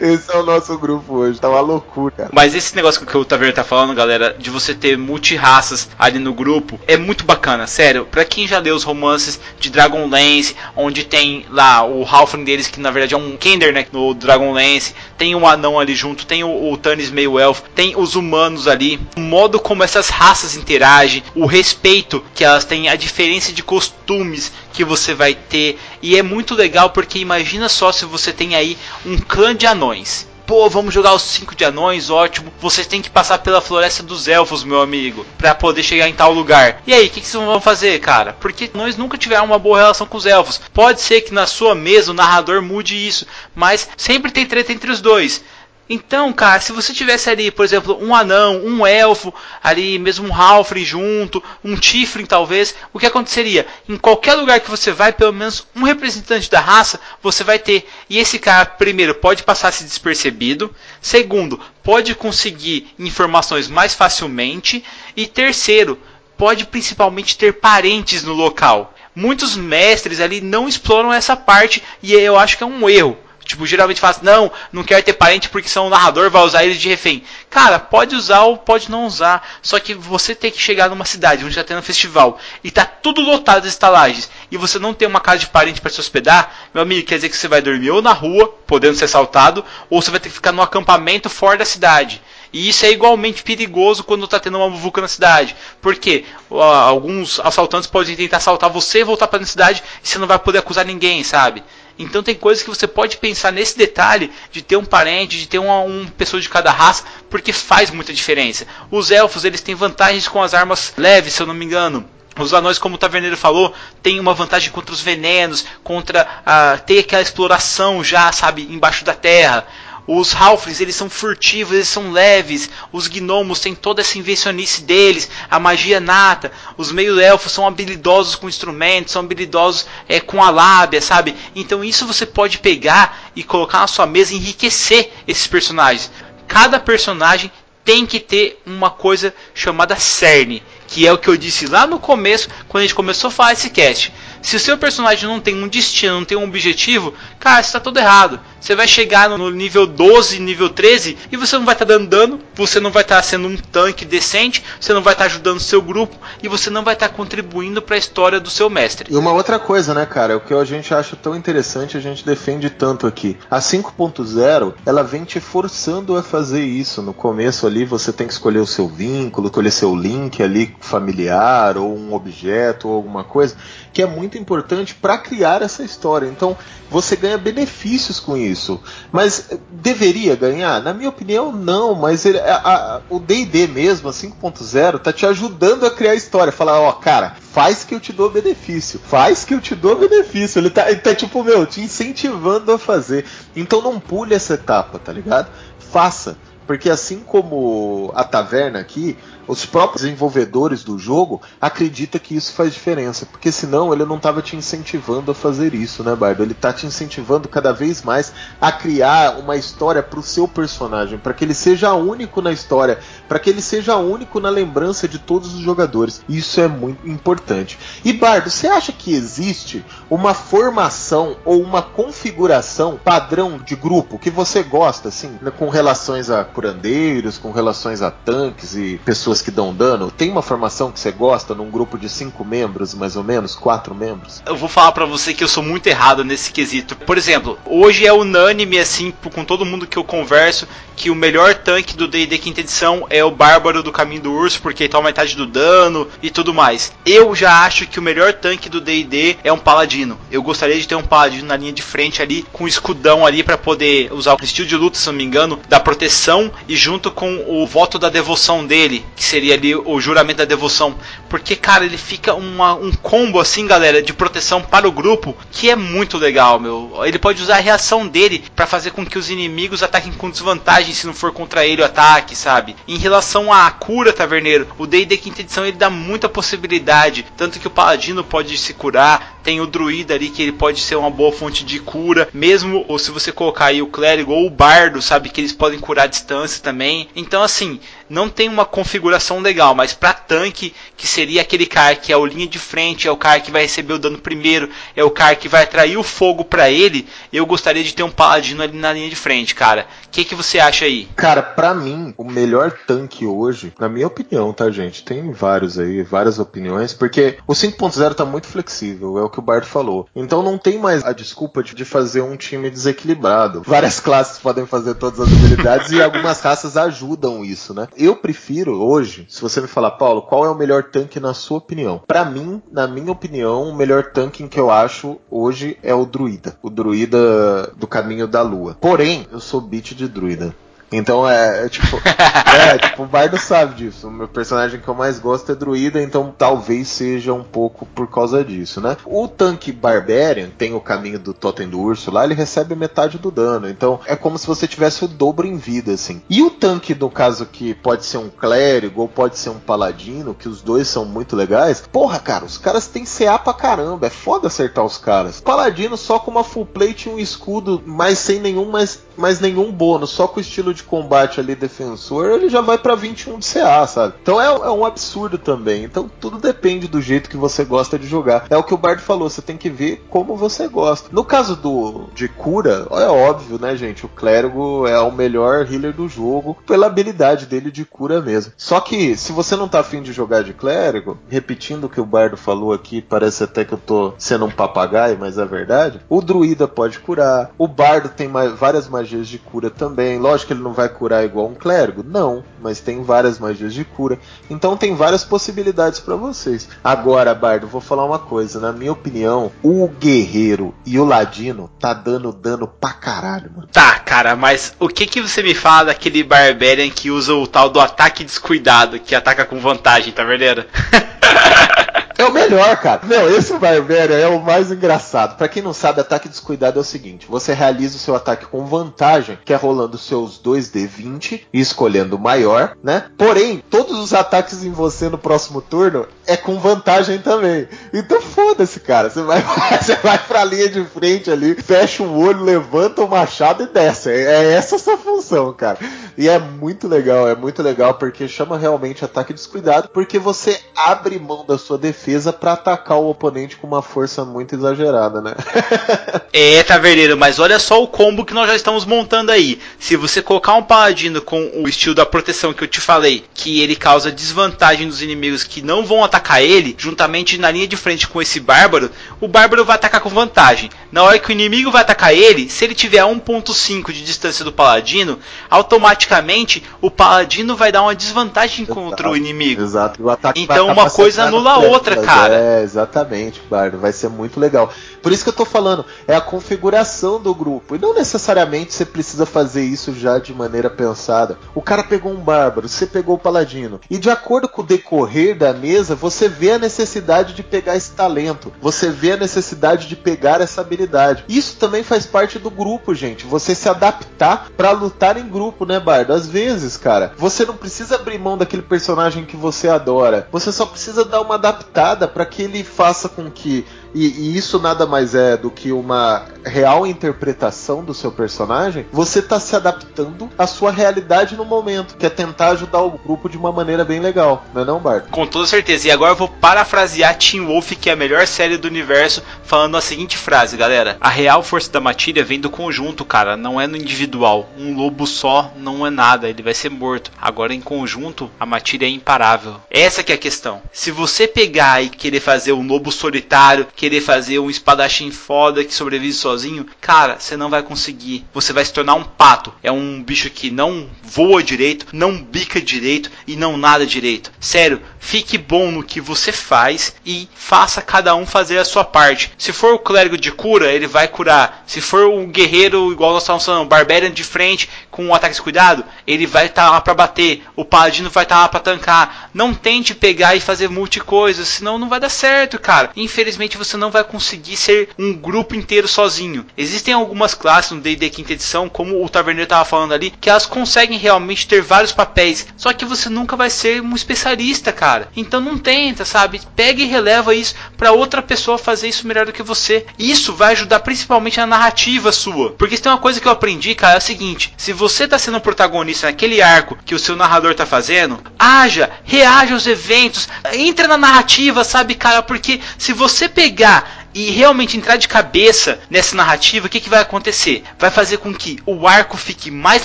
[LAUGHS] Esse é o nosso grupo hoje, tá uma loucura, cara. Mas esse negócio que o Taverna tá falando, galera, de você ter multirraças ali no grupo, é muito bacana, sério. Pra quem já leu os romances de Dragonlance, onde tem lá o Halfling deles, que na verdade é um Kender, né, no Dragonlance, tem um anão ali junto, tem o, o Tannis meio elfo, tem os humanos ali, o modo como essas raças interagem, o respeito que elas têm, a diferença de costumes que você vai ter, e é muito legal porque imagina só se você tem aí um clã de anões. Pô, vamos jogar os 5 de anões, ótimo. Vocês têm que passar pela floresta dos elfos, meu amigo, para poder chegar em tal lugar. E aí, o que, que, vocês vão fazer, cara? Porque nós nunca tiveram uma boa relação com os elfos. Pode ser que na sua mesa o narrador mude isso, mas sempre tem treta entre os dois. Então, cara, se você tivesse ali, por exemplo, um anão, um elfo, ali mesmo um halfling junto, um tiefling talvez, o que aconteceria? Em qualquer lugar que você vai, pelo menos um representante da raça você vai ter. E esse cara, primeiro, pode passar-se despercebido. Segundo, pode conseguir informações mais facilmente. E terceiro, pode principalmente ter parentes no local. Muitos mestres ali não exploram essa parte e eu acho que é um erro. Tipo, geralmente fala assim, não, não quero ter parente porque são o narrador vai usar ele de refém. Cara, pode usar ou pode não usar. Só que você tem que chegar numa cidade onde está tendo um festival e tá tudo lotado de estalagens e você não tem uma casa de parente para se hospedar, meu amigo, quer dizer que você vai dormir ou na rua, podendo ser assaltado, ou você vai ter que ficar no acampamento fora da cidade. E isso é igualmente perigoso quando tá tendo uma muvuca na cidade. Porque alguns assaltantes podem tentar assaltar você e voltar para a cidade e você não vai poder acusar ninguém, sabe? Então tem coisas que você pode pensar nesse detalhe de ter um parente, de ter uma, uma pessoa de cada raça, porque faz muita diferença. Os elfos eles têm vantagens com as armas leves, se eu não me engano. Os anões, como o Taverneiro falou, tem uma vantagem contra os venenos, contra a, ter aquela exploração já, sabe, embaixo da terra. Os Halflings, eles são furtivos, eles são leves. Os gnomos têm toda essa invencionice deles, a magia nata. Os meio-elfos são habilidosos com instrumentos, são habilidosos é, com a lábia, sabe? Então isso você pode pegar e colocar na sua mesa e enriquecer esses personagens. Cada personagem tem que ter uma coisa chamada cerne, que é o que eu disse lá no começo, quando a gente começou a falar esse cast. Se o seu personagem não tem um destino, não tem um objetivo, cara, está tudo errado. Você vai chegar no nível 12, nível 13 e você não vai estar tá dando dano, você não vai estar tá sendo um tanque decente, você não vai estar tá ajudando o seu grupo e você não vai estar tá contribuindo para a história do seu mestre. E uma outra coisa, né, cara, o que a gente acha tão interessante, a gente defende tanto aqui. A 5.0, ela vem te forçando a fazer isso. No começo ali você tem que escolher o seu vínculo, escolher seu link ali familiar ou um objeto ou alguma coisa, que é muito importante para criar essa história. Então, você ganha benefícios com isso. Mas deveria ganhar? Na minha opinião, não. Mas ele, a, a, o D&D mesmo, a 5.0, tá te ajudando a criar a história. Falar, ó, cara, faz que eu te dou benefício. Faz que eu te dou benefício. Ele tá, ele tá tipo, meu, te incentivando a fazer. Então não pule essa etapa, tá ligado? Faça. Porque assim como a taverna aqui, os próprios desenvolvedores do jogo acreditam que isso faz diferença, porque senão ele não estava te incentivando a fazer isso, né, Bardo? Ele está te incentivando cada vez mais a criar uma história para o seu personagem, para que ele seja único na história, para que ele seja único na lembrança de todos os jogadores. Isso é muito importante. E Bardo, você acha que existe uma formação ou uma configuração padrão de grupo que você gosta, assim, com relações a curandeiros, com relações a tanques e pessoas pessoas que dão dano? Tem uma formação que você gosta num grupo de cinco membros, mais ou menos? Quatro membros? Eu vou falar para você que eu sou muito errado nesse quesito. Por exemplo, hoje é unânime, assim, com todo mundo que eu converso, que o melhor tanque do D&D quinta edição é o Bárbaro do Caminho do Urso, porque toma metade do dano e tudo mais. Eu já acho que o melhor tanque do D&D é um Paladino. Eu gostaria de ter um Paladino na linha de frente ali, com um escudão ali para poder usar o estilo de luta, se não me engano, da proteção e junto com o voto da devoção dele, que seria ali o juramento da devoção. Porque, cara, ele fica uma, um combo assim, galera, de proteção para o grupo, que é muito legal, meu. Ele pode usar a reação dele para fazer com que os inimigos ataquem com desvantagem se não for contra ele o ataque, sabe? Em relação à cura, Taverneiro, o D&D quinta edição ele dá muita possibilidade, tanto que o paladino pode se curar, tem o druida ali que ele pode ser uma boa fonte de cura, mesmo ou se você colocar aí o clérigo ou o bardo, sabe que eles podem curar a distância também. Então assim, não tem uma configuração legal, mas para tanque, que seria aquele cara que é o linha de frente, é o cara que vai receber o dano primeiro, é o cara que vai atrair o fogo para ele, eu gostaria de ter um paladino ali na linha de frente, cara. O que, que você acha aí? Cara, para mim, o melhor tanque hoje, na minha opinião, tá, gente? Tem vários aí, várias opiniões, porque o 5.0 tá muito flexível, é o que o Bart falou. Então não tem mais a desculpa de, de fazer um time desequilibrado. Várias classes podem fazer todas as habilidades e algumas raças ajudam isso, né? Eu prefiro hoje, se você me falar, Paulo, qual é o melhor tanque na sua opinião? Para mim, na minha opinião, o melhor tanque que eu acho hoje é o druida. O druida do caminho da lua. Porém, eu sou beat de druida. Então é, é tipo. [LAUGHS] é, tipo, o Bardo sabe disso. O meu personagem que eu mais gosto é druida, então talvez seja um pouco por causa disso, né? O tanque Barbarian tem o caminho do Totem do Urso lá, ele recebe metade do dano. Então é como se você tivesse o dobro em vida, assim. E o tanque, no caso que pode ser um clérigo ou pode ser um paladino, que os dois são muito legais, porra, cara, os caras têm CA pra caramba. É foda acertar os caras. Paladino só com uma full plate e um escudo, mas sem nenhum mais, mais nenhum bônus, só com o estilo de combate ali defensor, ele já vai para 21 de CA, sabe? Então é, é, um absurdo também. Então tudo depende do jeito que você gosta de jogar. É o que o Bard falou, você tem que ver como você gosta. No caso do de cura, é óbvio, né, gente? O clérigo é o melhor healer do jogo pela habilidade dele de cura mesmo. Só que se você não tá afim de jogar de clérigo, repetindo o que o Bardo falou aqui, parece até que eu tô sendo um papagaio, mas é verdade. O druida pode curar, o bardo tem várias magias de cura também. Lógico que ele não vai curar igual um clérigo? Não, mas tem várias magias de cura. Então tem várias possibilidades para vocês. Agora, Bardo, vou falar uma coisa. Na minha opinião, o guerreiro e o ladino tá dando dano pra caralho, mano. Tá, cara, mas o que que você me fala daquele Barbarian que usa o tal do ataque descuidado, que ataca com vantagem, tá verdade? [LAUGHS] É o melhor, cara. Não, esse Barbarian é o mais engraçado. Para quem não sabe, ataque descuidado é o seguinte: você realiza o seu ataque com vantagem, que é rolando seus 2d20 e escolhendo o maior, né? Porém, todos os ataques em você no próximo turno é com vantagem também. Então foda-se, cara. Você vai, [LAUGHS] você vai pra linha de frente ali, fecha o olho, levanta o machado e desce. É, é essa a sua função, cara. E é muito legal, é muito legal porque chama realmente ataque descuidado, porque você abre mão da sua defesa para atacar o oponente com uma força muito exagerada, né? [LAUGHS] é, Taverneiro, mas olha só o combo que nós já estamos montando aí. Se você colocar um paladino com o estilo da proteção que eu te falei, que ele causa desvantagem dos inimigos que não vão atacar ele, juntamente na linha de frente com esse bárbaro, o bárbaro vai atacar com vantagem. Na hora que o inimigo vai atacar ele, se ele tiver 1.5 de distância do paladino, automaticamente o paladino vai dar uma desvantagem Exato. contra o inimigo. Exato. O então uma coisa anula a outra, [LAUGHS] cara. É, exatamente, Bardo. Vai ser muito legal. Por isso que eu tô falando, é a configuração do grupo. E não necessariamente você precisa fazer isso já de maneira pensada. O cara pegou um bárbaro, você pegou o paladino. E de acordo com o decorrer da mesa, você vê a necessidade de pegar esse talento. Você vê a necessidade de pegar essa habilidade. Isso também faz parte do grupo, gente. Você se adaptar para lutar em grupo, né, Bardo? Às vezes, cara, você não precisa abrir mão daquele personagem que você adora. Você só precisa dar uma adaptada para que ele faça com que e, e, isso nada mais é do que uma real interpretação do seu personagem, você está se adaptando à sua realidade no momento, que é tentar ajudar o grupo de uma maneira bem legal, não é não, Bart? Com toda certeza. E agora eu vou parafrasear Team Wolf, que é a melhor série do universo, falando a seguinte frase, galera: A real força da matilha vem do conjunto, cara, não é no individual. Um lobo só não é nada, ele vai ser morto. Agora em conjunto, a matilha é imparável. Essa que é a questão. Se você pegar e querer fazer um lobo solitário, querer fazer um espadachim foda que sobrevive sozinho, cara, você não vai conseguir. Você vai se tornar um pato. É um bicho que não voa direito, não bica direito e não nada direito. Sério, fique bom no que você faz e faça cada um fazer a sua parte. Se for o clérigo de cura, ele vai curar. Se for o guerreiro, igual nós estávamos falando, Barbarian de frente com um ataque de cuidado, ele vai estar tá lá para bater. O paladino vai estar tá lá para tancar. Não tente pegar e fazer multi coisas, senão não vai dar certo, cara. Infelizmente você não vai conseguir ser um grupo inteiro sozinho. Existem algumas classes no D&D quinta edição, como o Taverneiro estava falando ali, que elas conseguem realmente ter vários papéis. Só que você nunca vai ser um especialista, cara. Então não tenta, sabe? Pega e releva isso para outra pessoa fazer isso melhor do que você. Isso vai ajudar principalmente na narrativa sua. Porque se tem uma coisa que eu aprendi, cara, é o seguinte: se você tá sendo protagonista naquele arco que o seu narrador tá fazendo, haja, reaja aos eventos, entra na narrativa, sabe, cara? Porque se você pegar e realmente entrar de cabeça nessa narrativa, o que, que vai acontecer? Vai fazer com que o arco fique mais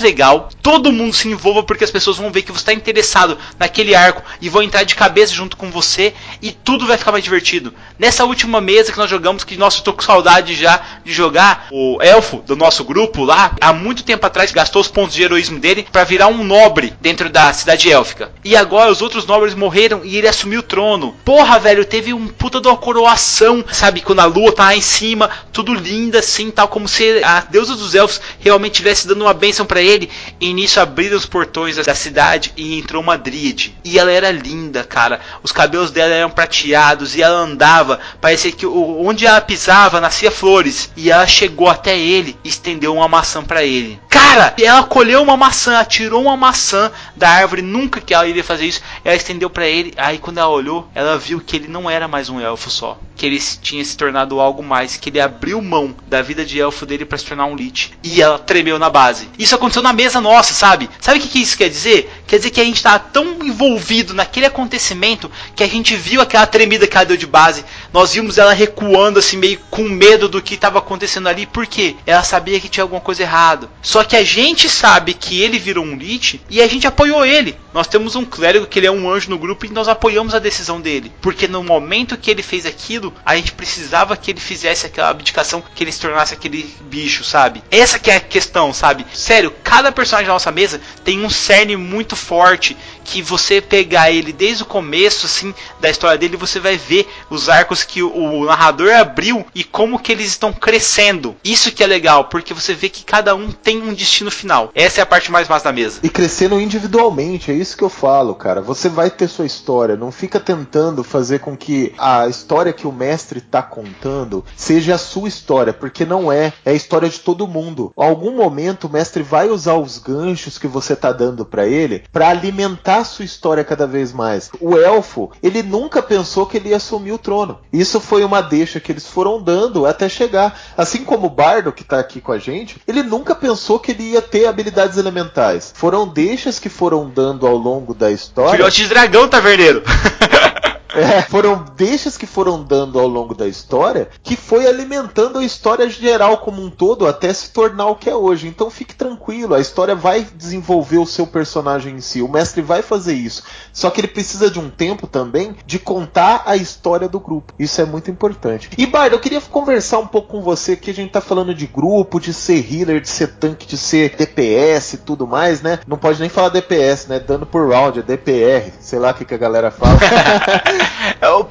legal, todo mundo se envolva porque as pessoas vão ver que você está interessado naquele arco e vão entrar de cabeça junto com você e tudo vai ficar mais divertido. Nessa última mesa que nós jogamos, que nossa, eu tô com saudade já de jogar, o elfo do nosso grupo lá, há muito tempo atrás gastou os pontos de heroísmo dele para virar um nobre dentro da cidade élfica. E agora os outros nobres morreram e ele assumiu o trono. Porra, velho, teve um puta de uma coroação, sabe? Quando a lua tá lá em cima, tudo linda assim, tal como se a deusa dos elfos realmente estivesse dando uma bênção para ele. E nisso abriram os portões da cidade e entrou uma dríade. E ela era linda, cara. Os cabelos dela eram prateados e ela andava, parecia que onde ela pisava nascia flores. E ela chegou até ele e estendeu uma maçã para ele. Cara, ela colheu uma maçã, atirou uma maçã da árvore, nunca que ela iria fazer isso. Ela estendeu para ele. Aí quando ela olhou, ela viu que ele não era mais um elfo só, que ele tinha se tornado algo mais, que ele abriu mão da vida de elfo dele para se tornar um lich. E ela tremeu na base. Isso aconteceu na mesa nossa, sabe? Sabe o que, que isso quer dizer? Quer dizer que a gente estava tão envolvido naquele acontecimento que a gente viu aquela tremida que ela deu de base. Nós vimos ela recuando assim, meio com medo do que estava acontecendo ali, porque ela sabia que tinha alguma coisa errada. Só que a gente sabe que ele virou um Lich e a gente apoiou ele. Nós temos um clérigo que ele é um anjo no grupo e nós apoiamos a decisão dele. Porque no momento que ele fez aquilo, a gente precisava que ele fizesse aquela abdicação, que ele se tornasse aquele bicho, sabe? Essa que é a questão, sabe? Sério, cada personagem da nossa mesa tem um cerne muito forte que você pegar ele desde o começo assim da história dele, você vai ver os arcos que o, o narrador abriu e como que eles estão crescendo. Isso que é legal, porque você vê que cada um tem um destino final. Essa é a parte mais massa da mesa. E crescendo individualmente, é isso que eu falo, cara. Você vai ter sua história, não fica tentando fazer com que a história que o mestre tá contando seja a sua história, porque não é, é a história de todo mundo. Em algum momento o mestre vai usar os ganchos que você tá dando para ele para alimentar a sua história cada vez mais. O elfo, ele nunca pensou que ele ia assumir o trono. Isso foi uma deixa que eles foram dando até chegar. Assim como o Bardo, que tá aqui com a gente, ele nunca pensou que ele ia ter habilidades elementais. Foram deixas que foram dando ao longo da história. Filhote de dragão, taverneiro! [LAUGHS] É, foram deixas que foram dando ao longo da história que foi alimentando a história geral como um todo até se tornar o que é hoje. Então fique tranquilo, a história vai desenvolver o seu personagem em si. O mestre vai fazer isso. Só que ele precisa de um tempo também de contar a história do grupo. Isso é muito importante. E Bard, eu queria conversar um pouco com você que a gente tá falando de grupo, de ser healer, de ser tanque, de ser DPS e tudo mais, né? Não pode nem falar DPS, né? Dano por round, é DPR, sei lá o que, que a galera fala. [LAUGHS]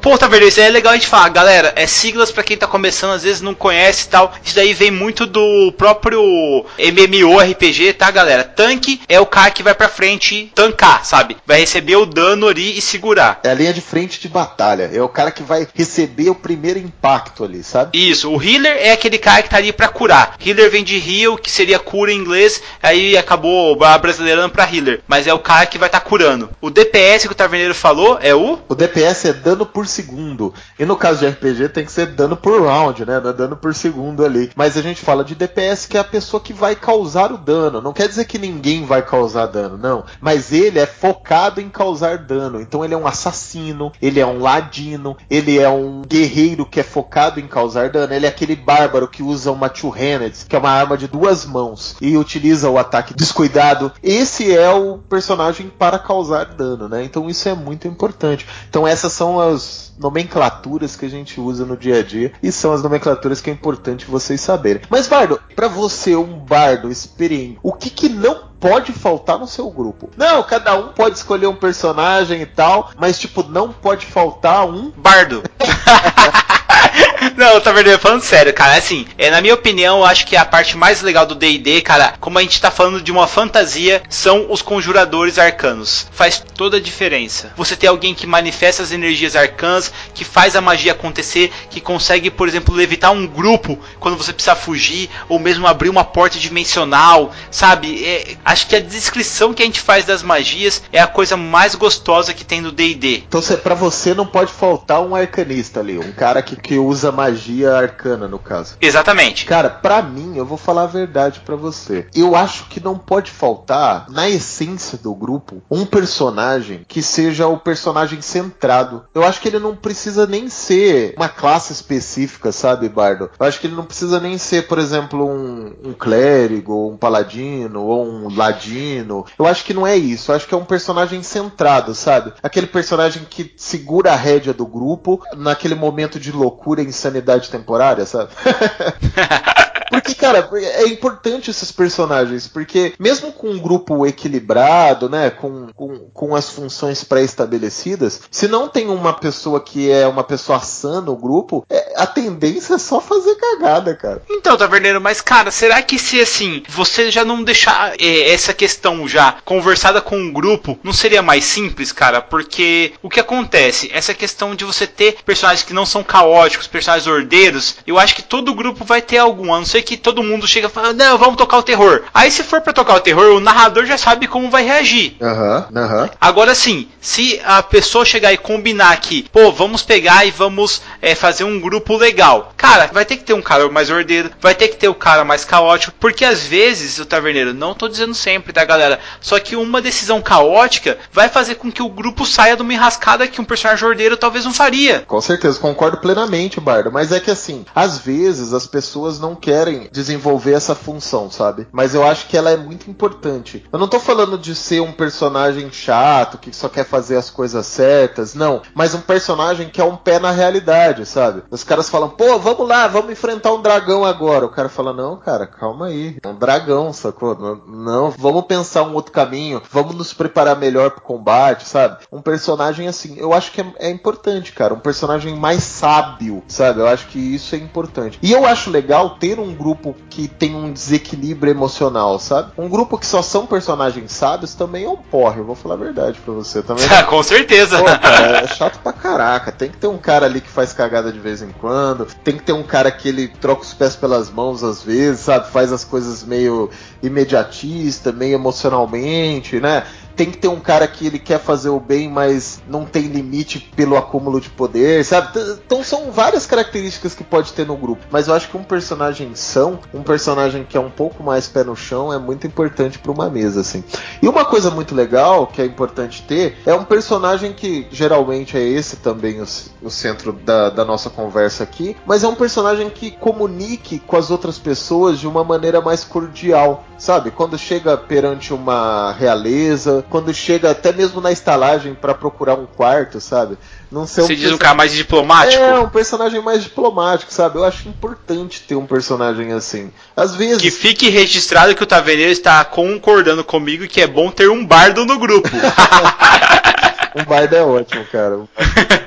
Pô, tá vendo? Isso aí é legal a gente falar, galera. É siglas para quem tá começando, às vezes não conhece e tal. Isso daí vem muito do próprio MMORPG, tá, galera? Tanque é o cara que vai pra frente tancar, sabe? Vai receber o dano ali e segurar. É a linha de frente de batalha. É o cara que vai receber o primeiro impacto ali, sabe? Isso. O healer é aquele cara que tá ali pra curar. Healer vem de heal, que seria cura em inglês. Aí acabou brasileirando pra healer. Mas é o cara que vai estar tá curando. O DPS que o Taverneiro falou é o. O DPS é dano por segundo. E no caso de RPG tem que ser dano por round, né? É dano por segundo ali. Mas a gente fala de DPS que é a pessoa que vai causar o dano. Não quer dizer que ninguém vai causar dano, não. Mas ele é focado em causar dano. Então ele é um assassino, ele é um ladino, ele é um guerreiro que é focado em causar dano. Ele é aquele bárbaro que usa uma two-handed, que é uma arma de duas mãos, e utiliza o ataque descuidado. Esse é o personagem para causar dano, né? Então isso é muito importante. Então essas são as nomenclaturas que a gente usa no dia a dia e são as nomenclaturas que é importante vocês saberem. Mas Bardo, para você um bardo experiente, o que que não pode faltar no seu grupo? Não, cada um pode escolher um personagem e tal, mas tipo não pode faltar um bardo. [LAUGHS] Não, tá verdade, falando sério, cara. Assim, é, na minha opinião, eu acho que a parte mais legal do DD, cara, como a gente tá falando de uma fantasia, são os conjuradores arcanos. Faz toda a diferença. Você tem alguém que manifesta as energias arcanas, que faz a magia acontecer, que consegue, por exemplo, levitar um grupo quando você precisa fugir, ou mesmo abrir uma porta dimensional, sabe? É, acho que a descrição que a gente faz das magias é a coisa mais gostosa que tem no DD. Então, para você não pode faltar um arcanista ali, um cara que, que usa magia arcana, no caso. Exatamente. Cara, para mim, eu vou falar a verdade para você. Eu acho que não pode faltar, na essência do grupo, um personagem que seja o personagem centrado. Eu acho que ele não precisa nem ser uma classe específica, sabe, Bardo? Eu acho que ele não precisa nem ser, por exemplo, um, um clérigo, um paladino, ou um ladino. Eu acho que não é isso. Eu acho que é um personagem centrado, sabe? Aquele personagem que segura a rédea do grupo naquele momento de loucura e insanidade temporária, sabe? [LAUGHS] Porque, cara, é importante esses personagens, porque mesmo com um grupo equilibrado, né, com, com, com as funções pré-estabelecidas, se não tem uma pessoa que é uma pessoa sã no grupo, é, a tendência é só fazer cagada, cara. Então, Taverneiro, mas, cara, será que se, assim, você já não deixar é, essa questão já conversada com um grupo, não seria mais simples, cara? Porque o que acontece? Essa questão de você ter personagens que não são caóticos, personagens ordeiros, eu acho que todo grupo vai ter algum, a não ser que todo mundo chega e fala, não, vamos tocar o terror. Aí se for para tocar o terror, o narrador já sabe como vai reagir. Aham, uhum, aham. Uhum. Agora sim, se a pessoa chegar e combinar que, pô, vamos pegar e vamos é fazer um grupo legal. Cara, vai ter que ter um cara mais ordeiro, vai ter que ter o um cara mais caótico, porque às vezes o taverneiro, não tô dizendo sempre, tá galera? Só que uma decisão caótica vai fazer com que o grupo saia de uma enrascada que um personagem ordeiro talvez não faria. Com certeza, concordo plenamente, Bardo. Mas é que assim, às vezes as pessoas não querem desenvolver essa função, sabe? Mas eu acho que ela é muito importante. Eu não tô falando de ser um personagem chato, que só quer fazer as coisas certas, não. Mas um personagem que é um pé na realidade, sabe? Os caras falam, pô, vamos lá, vamos enfrentar um dragão agora. O cara fala, não, cara, calma aí. É um dragão, sacou? Não, não, vamos pensar um outro caminho, vamos nos preparar melhor pro combate, sabe? Um personagem assim, eu acho que é, é importante, cara. Um personagem mais sábio, sabe? Eu acho que isso é importante. E eu acho legal ter um grupo que tem um desequilíbrio emocional, sabe? Um grupo que só são personagens sábios também é um porre, eu vou falar a verdade pra você também. [LAUGHS] Com certeza. Pô, cara, [LAUGHS] é chato pra caraca. Tem que ter um cara ali que faz cagada de vez em quando. Tem que ter um cara que ele troca os pés pelas mãos às vezes, sabe? Faz as coisas meio imediatista, meio emocionalmente, né? Tem que ter um cara que ele quer fazer o bem, mas não tem limite pelo acúmulo de poder, sabe? Então são várias características que pode ter no grupo. Mas eu acho que um personagem são, um personagem que é um pouco mais pé no chão, é muito importante para uma mesa, assim. E uma coisa muito legal que é importante ter é um personagem que geralmente é esse também o, o centro da, da nossa conversa aqui, mas é um personagem que comunique com as outras pessoas de uma maneira mais cordial, sabe? Quando chega perante uma realeza, quando chega até mesmo na estalagem para procurar um quarto, sabe? Não ser um Você diz um cara mais diplomático? É, um personagem mais diplomático, sabe? Eu acho importante ter um personagem assim. Às vezes. Que fique registrado que o Taverneiro está concordando comigo que é bom ter um bardo no grupo. [LAUGHS] um bardo é ótimo, cara.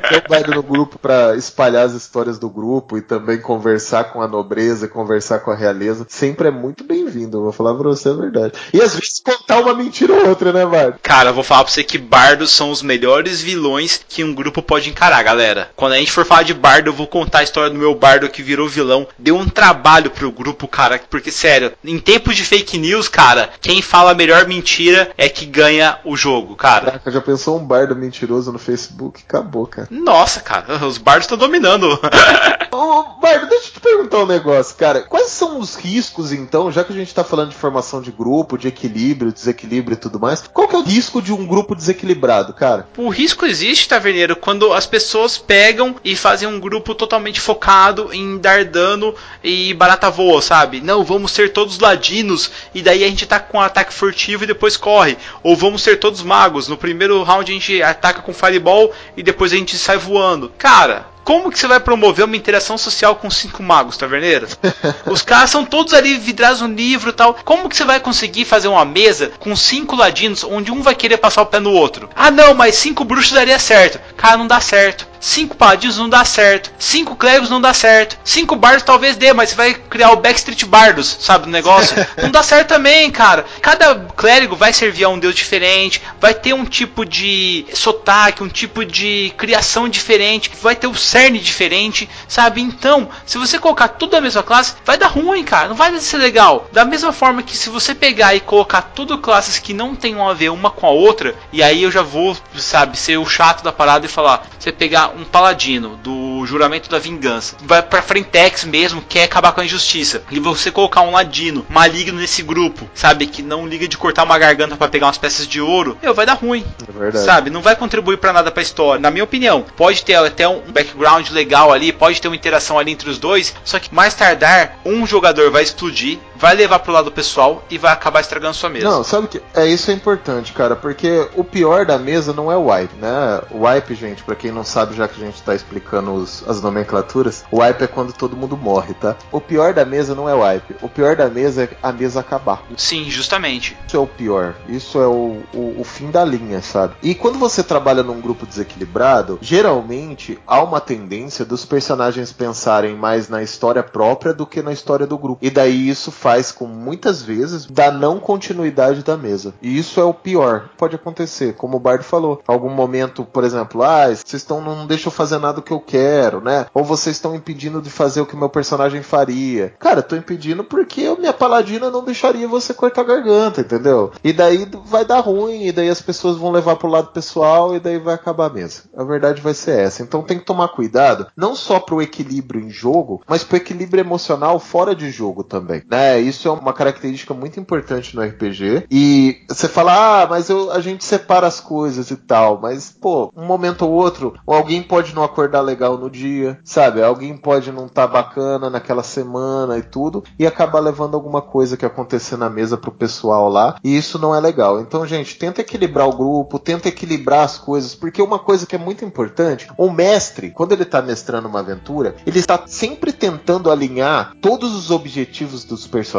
Ter um bardo no grupo para espalhar as histórias do grupo e também conversar com a nobreza, conversar com a realeza, sempre é muito bem-vindo. Vou falar pra você a verdade. E às vezes contar uma mentira ou outra, né, Bardo? Cara, eu vou falar pra você que bardos são os melhores vilões que um grupo pode encarar, galera. Quando a gente for falar de bardo, eu vou contar a história do meu bardo que virou vilão. Deu um trabalho pro grupo, cara, porque sério, em tempos de fake news, cara, quem fala a melhor mentira é que ganha o jogo, cara. Caraca, já pensou um bardo mentiroso no Facebook? Acabou, cara. Nossa, cara, os bardos estão dominando. Ô, Bardo, perguntar um negócio, cara. Quais são os riscos, então, já que a gente tá falando de formação de grupo, de equilíbrio, desequilíbrio e tudo mais, qual que é o risco de um grupo desequilibrado, cara? O risco existe, Taverneiro, quando as pessoas pegam e fazem um grupo totalmente focado em dar dano e barata voa, sabe? Não, vamos ser todos ladinos e daí a gente tá com um ataque furtivo e depois corre. Ou vamos ser todos magos. No primeiro round a gente ataca com fireball e depois a gente sai voando. Cara, como que você vai promover uma interação social com cinco magos, taverneiro? [LAUGHS] Os caras são todos ali vidrados no livro e tal. Como que você vai conseguir fazer uma mesa com cinco ladinos onde um vai querer passar o pé no outro? Ah, não, mas cinco bruxos daria certo. Cara, não dá certo. Cinco paladinos não dá certo. Cinco clérigos não dá certo. Cinco bardos talvez dê, mas você vai criar o Backstreet Bardos, sabe, o negócio? [LAUGHS] não dá certo também, cara. Cada clérigo vai servir a um deus diferente, vai ter um tipo de sotaque, um tipo de criação diferente, vai ter o cerne diferente, sabe? Então, se você colocar tudo da mesma classe, vai dar ruim, cara. Não vai ser legal. Da mesma forma que se você pegar e colocar tudo classes que não tem a ver uma com a outra, e aí eu já vou, sabe, ser o chato da parada e falar, você pegar um paladino do juramento da vingança, vai pra Frentex mesmo, quer acabar com a injustiça, e você colocar um ladino maligno nesse grupo, sabe, que não liga de cortar uma garganta para pegar umas peças de ouro, meu, vai dar ruim. É verdade. Sabe, não vai contribuir para nada pra história. Na minha opinião, pode ter até um background legal ali, pode ter uma interação ali entre os dois, só que mais tardar, um jogador vai explodir, vai levar pro lado pessoal e vai acabar estragando sua mesa. Não, sabe que é isso é importante, cara, porque o pior da mesa não é o wipe, né? O wipe, gente, para quem não sabe, já que a gente tá explicando os, as nomenclaturas, o wipe é quando todo mundo morre, tá? O pior da mesa não é o wipe, o pior da mesa é a mesa acabar. Sim, justamente. Isso é o pior. Isso é o, o, o fim da linha, sabe? E quando você trabalha num grupo desequilibrado, geralmente há uma tendência dos personagens pensarem mais na história própria do que na história do grupo. E daí isso faz faz com muitas vezes da não continuidade da mesa. E isso é o pior. Pode acontecer, como o Bardo falou. Algum momento, por exemplo, ah, vocês estão não deixam eu fazer nada que eu quero, né? Ou vocês estão impedindo de fazer o que meu personagem faria. Cara, tô impedindo porque a minha paladina não deixaria você cortar a garganta, entendeu? E daí vai dar ruim, e daí as pessoas vão levar pro lado pessoal e daí vai acabar mesmo. A verdade vai ser essa. Então tem que tomar cuidado, não só pro equilíbrio em jogo, mas pro equilíbrio emocional fora de jogo também, né? Isso é uma característica muito importante no RPG. E você fala, ah, mas eu, a gente separa as coisas e tal, mas pô, um momento ou outro, alguém pode não acordar legal no dia, sabe? Alguém pode não estar tá bacana naquela semana e tudo, e acabar levando alguma coisa que acontecer na mesa pro pessoal lá, e isso não é legal. Então, gente, tenta equilibrar o grupo, tenta equilibrar as coisas, porque uma coisa que é muito importante, o mestre, quando ele tá mestrando uma aventura, ele está sempre tentando alinhar todos os objetivos dos personagens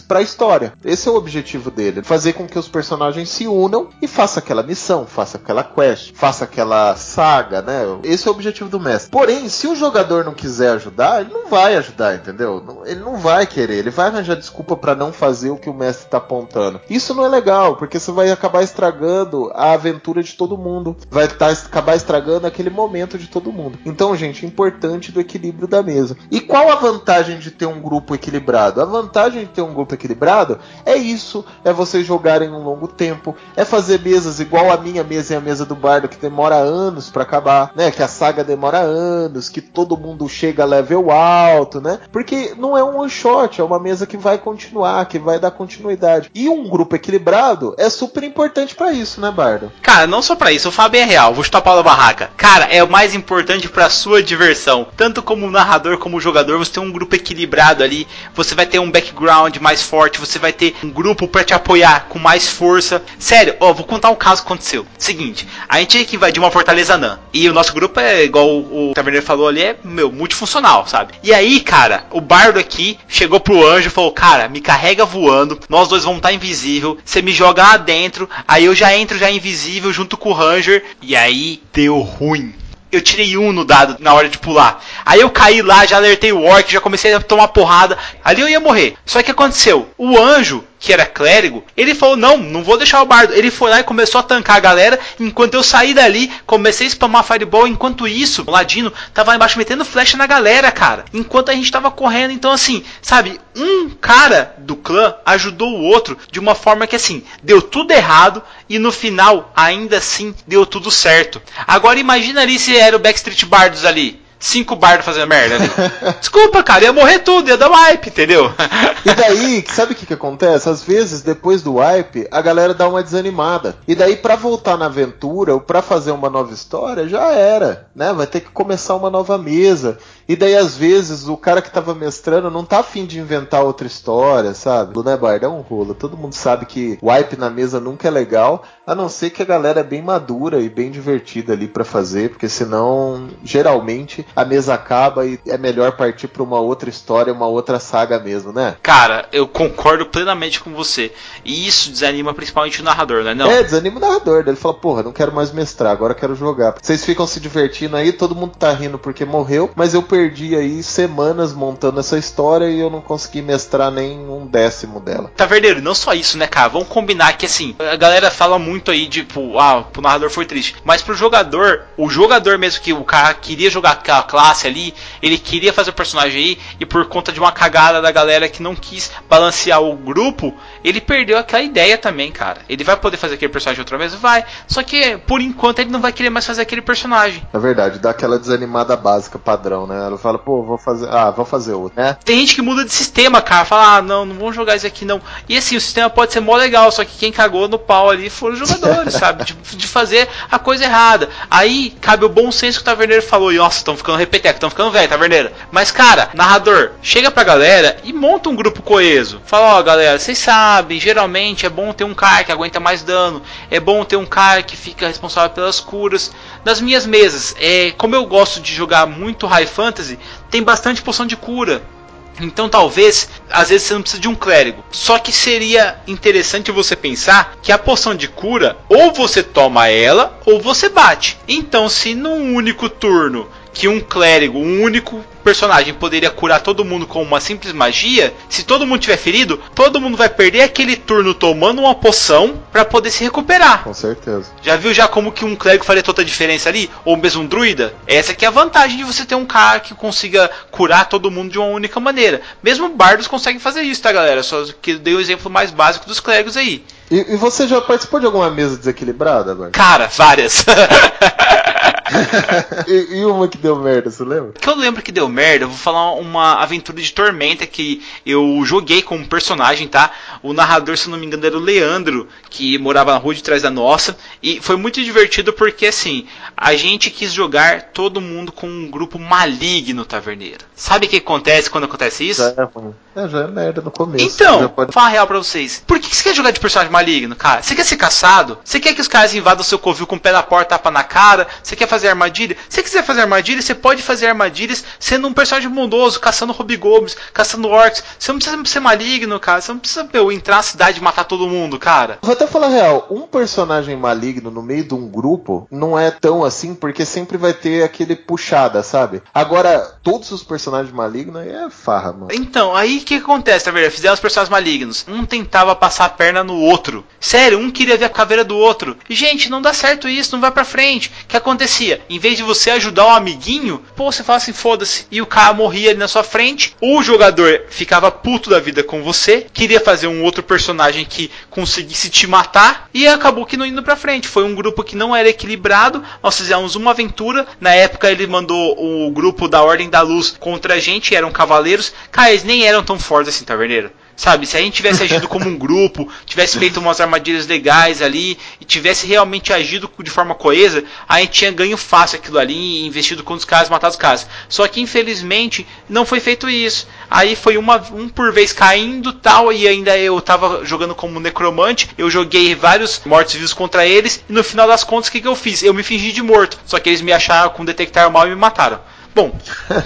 para a história. Esse é o objetivo dele, fazer com que os personagens se unam e faça aquela missão, faça aquela quest, faça aquela saga, né? Esse é o objetivo do mestre. Porém, se o jogador não quiser ajudar, ele não vai ajudar, entendeu? Ele não vai querer, ele vai arranjar desculpa para não fazer o que o mestre tá apontando. Isso não é legal, porque você vai acabar estragando a aventura de todo mundo, vai tá, acabar estragando aquele momento de todo mundo. Então, gente, importante do equilíbrio da mesa. E qual a vantagem de ter um grupo equilibrado? A vantagem de ter um grupo equilibrado é isso, é vocês jogarem um longo tempo, é fazer mesas igual a minha mesa e a mesa do Bardo que demora anos para acabar, né? Que a saga demora anos, que todo mundo chega a level alto, né? Porque não é um one shot, é uma mesa que vai continuar, que vai dar continuidade. E um grupo equilibrado é super importante para isso, né, Bardo? Cara, não só para isso, o Fábio é real, vou chutar pau da barraca. Cara, é o mais importante para sua diversão. Tanto como narrador como jogador, você tem um grupo equilibrado ali, você vai ter um background mais forte, você vai ter um grupo para te apoiar com mais força. Sério, ó, vou contar um caso que aconteceu. Seguinte, a gente que invadir uma fortaleza anã. E o nosso grupo é igual o Taverneiro falou ali, é, meu, multifuncional, sabe? E aí, cara, o bardo aqui chegou pro anjo e falou: Cara, me carrega voando, nós dois vamos estar tá invisível, você me joga lá dentro, aí eu já entro já invisível junto com o Ranger. E aí deu ruim eu tirei um no dado na hora de pular. Aí eu caí lá, já alertei o orc, já comecei a tomar porrada. Ali eu ia morrer. Só que aconteceu? O anjo que era clérigo, ele falou: Não, não vou deixar o bardo. Ele foi lá e começou a tancar a galera. Enquanto eu saí dali, comecei a spamar fireball. Enquanto isso, o ladino tava lá embaixo metendo flecha na galera, cara. Enquanto a gente tava correndo. Então, assim, sabe, um cara do clã ajudou o outro de uma forma que, assim, deu tudo errado. E no final, ainda assim, deu tudo certo. Agora imagina ali se era o Backstreet Bardos ali cinco bardos fazendo merda ali. [LAUGHS] Desculpa, cara, ia morrer tudo, ia dar wipe, entendeu? e daí, [LAUGHS] sabe o que, que acontece? Às vezes, depois do wipe, a galera dá uma desanimada. E daí, para voltar na aventura ou para fazer uma nova história, já era, né? Vai ter que começar uma nova mesa. E daí, às vezes, o cara que tava mestrando não tá afim de inventar outra história, sabe? Né, Bard? É um rolo. Todo mundo sabe que wipe na mesa nunca é legal, a não ser que a galera é bem madura e bem divertida ali para fazer, porque senão, geralmente, a mesa acaba e é melhor partir pra uma outra história, uma outra saga mesmo, né? Cara, eu concordo plenamente com você. E isso desanima principalmente o narrador, né? Não? É, desanima o narrador. Ele fala, porra, não quero mais mestrar, agora quero jogar. Vocês ficam se divertindo aí, todo mundo tá rindo porque morreu, mas eu perdi aí semanas montando essa história e eu não consegui mestrar nem um décimo dela. Tá verdadeiro, não só isso, né, cara? Vamos combinar que assim, a galera fala muito aí, tipo, ah, pro narrador foi triste. Mas pro jogador, o jogador mesmo que o cara queria jogar aquela classe ali, ele queria fazer o personagem aí, e por conta de uma cagada da galera que não quis balancear o grupo, ele perdeu aquela ideia também, cara. Ele vai poder fazer aquele personagem outra vez? Vai. Só que, por enquanto, ele não vai querer mais fazer aquele personagem. É verdade, dá aquela desanimada básica padrão, né? Ela fala, pô, vou fazer. Ah, vou fazer outro, né? Tem gente que muda de sistema, cara. Fala, ah, não, não vamos jogar isso aqui não. E assim, o sistema pode ser mó legal, só que quem cagou no pau ali foram os jogadores, sabe? De, de, fazer a coisa errada. Aí cabe o bom senso que o Taverneiro falou. E nossa, estão ficando repeteco, estão ficando velho, Taverneiro. Mas, cara, narrador, chega pra galera e monta um grupo coeso. Fala, ó, oh, galera, vocês sabem, geralmente é bom ter um cara que aguenta mais dano. É bom ter um cara que fica responsável pelas curas. Nas minhas mesas, é, como eu gosto de jogar muito High Fantasy, tem bastante poção de cura. Então talvez, às vezes você não precisa de um clérigo. Só que seria interessante você pensar que a poção de cura, ou você toma ela, ou você bate. Então, se num único turno que um clérigo, um único personagem poderia curar todo mundo com uma simples magia, se todo mundo tiver ferido, todo mundo vai perder aquele turno tomando uma poção para poder se recuperar. Com certeza. Já viu já como que um clérigo faria toda a diferença ali? Ou mesmo um druida? Essa que é a vantagem de você ter um cara que consiga curar todo mundo de uma única maneira. Mesmo bardos conseguem fazer isso, tá galera? Só que dei o exemplo mais básico dos clérigos aí. E, e você já participou de alguma mesa desequilibrada, agora? Cara, várias. [LAUGHS] [LAUGHS] e, e, uma que deu merda, você lembra? Que eu lembro que deu merda, eu vou falar uma aventura de Tormenta que eu joguei como personagem, tá? O narrador, se não me engano, era o Leandro, que morava na rua de trás da nossa. E foi muito divertido porque, assim, a gente quis jogar todo mundo com um grupo maligno taverneiro. Sabe o que acontece quando acontece isso? É. É, já é merda no começo. Então, já pode... vou falar real pra vocês. Por que você quer jogar de personagem maligno, cara? Você quer ser caçado? Você quer que os caras invadam o seu covil com o pé na porta, tapa na cara? Você quer fazer armadilha? Se você quiser fazer armadilha, você pode fazer armadilhas sendo um personagem bondoso, caçando hobgoblins, caçando orcs. Você não precisa ser maligno, cara. Você não precisa meu, entrar na cidade e matar todo mundo, cara. Vou até falar real, um personagem maligno no meio de um grupo não é tão assim, porque sempre vai ter aquele puxada, sabe? Agora, todos os personagens malignos aí é farra, mano. Então, aí o que acontece, tá vendo? Fizeram os personagens malignos. Um tentava passar a perna no outro. Sério, um queria ver a caveira do outro. Gente, não dá certo isso, não vai pra frente. O que acontecia? Em vez de você ajudar o amiguinho, pô, você fala assim, foda-se. E o cara morria ali na sua frente. O jogador ficava puto da vida com você, queria fazer um outro personagem que conseguisse te matar e acabou que não indo pra frente. Foi um grupo que não era equilibrado. Nós fizemos uma aventura. Na época ele mandou o grupo da Ordem da Luz contra a gente, eram cavaleiros. Cara, eles nem eram tão fortes assim, taverneiro. Sabe, se a gente tivesse agido como um grupo, tivesse feito umas armadilhas legais ali e tivesse realmente agido de forma coesa, a gente tinha ganho fácil aquilo ali investido com os caras, matado os caras. Só que infelizmente não foi feito isso. Aí foi uma, um por vez caindo tal, e ainda eu tava jogando como necromante, eu joguei vários mortos-vivos contra eles, e no final das contas o que, que eu fiz? Eu me fingi de morto, só que eles me acharam com detectar mal e me mataram. Bom,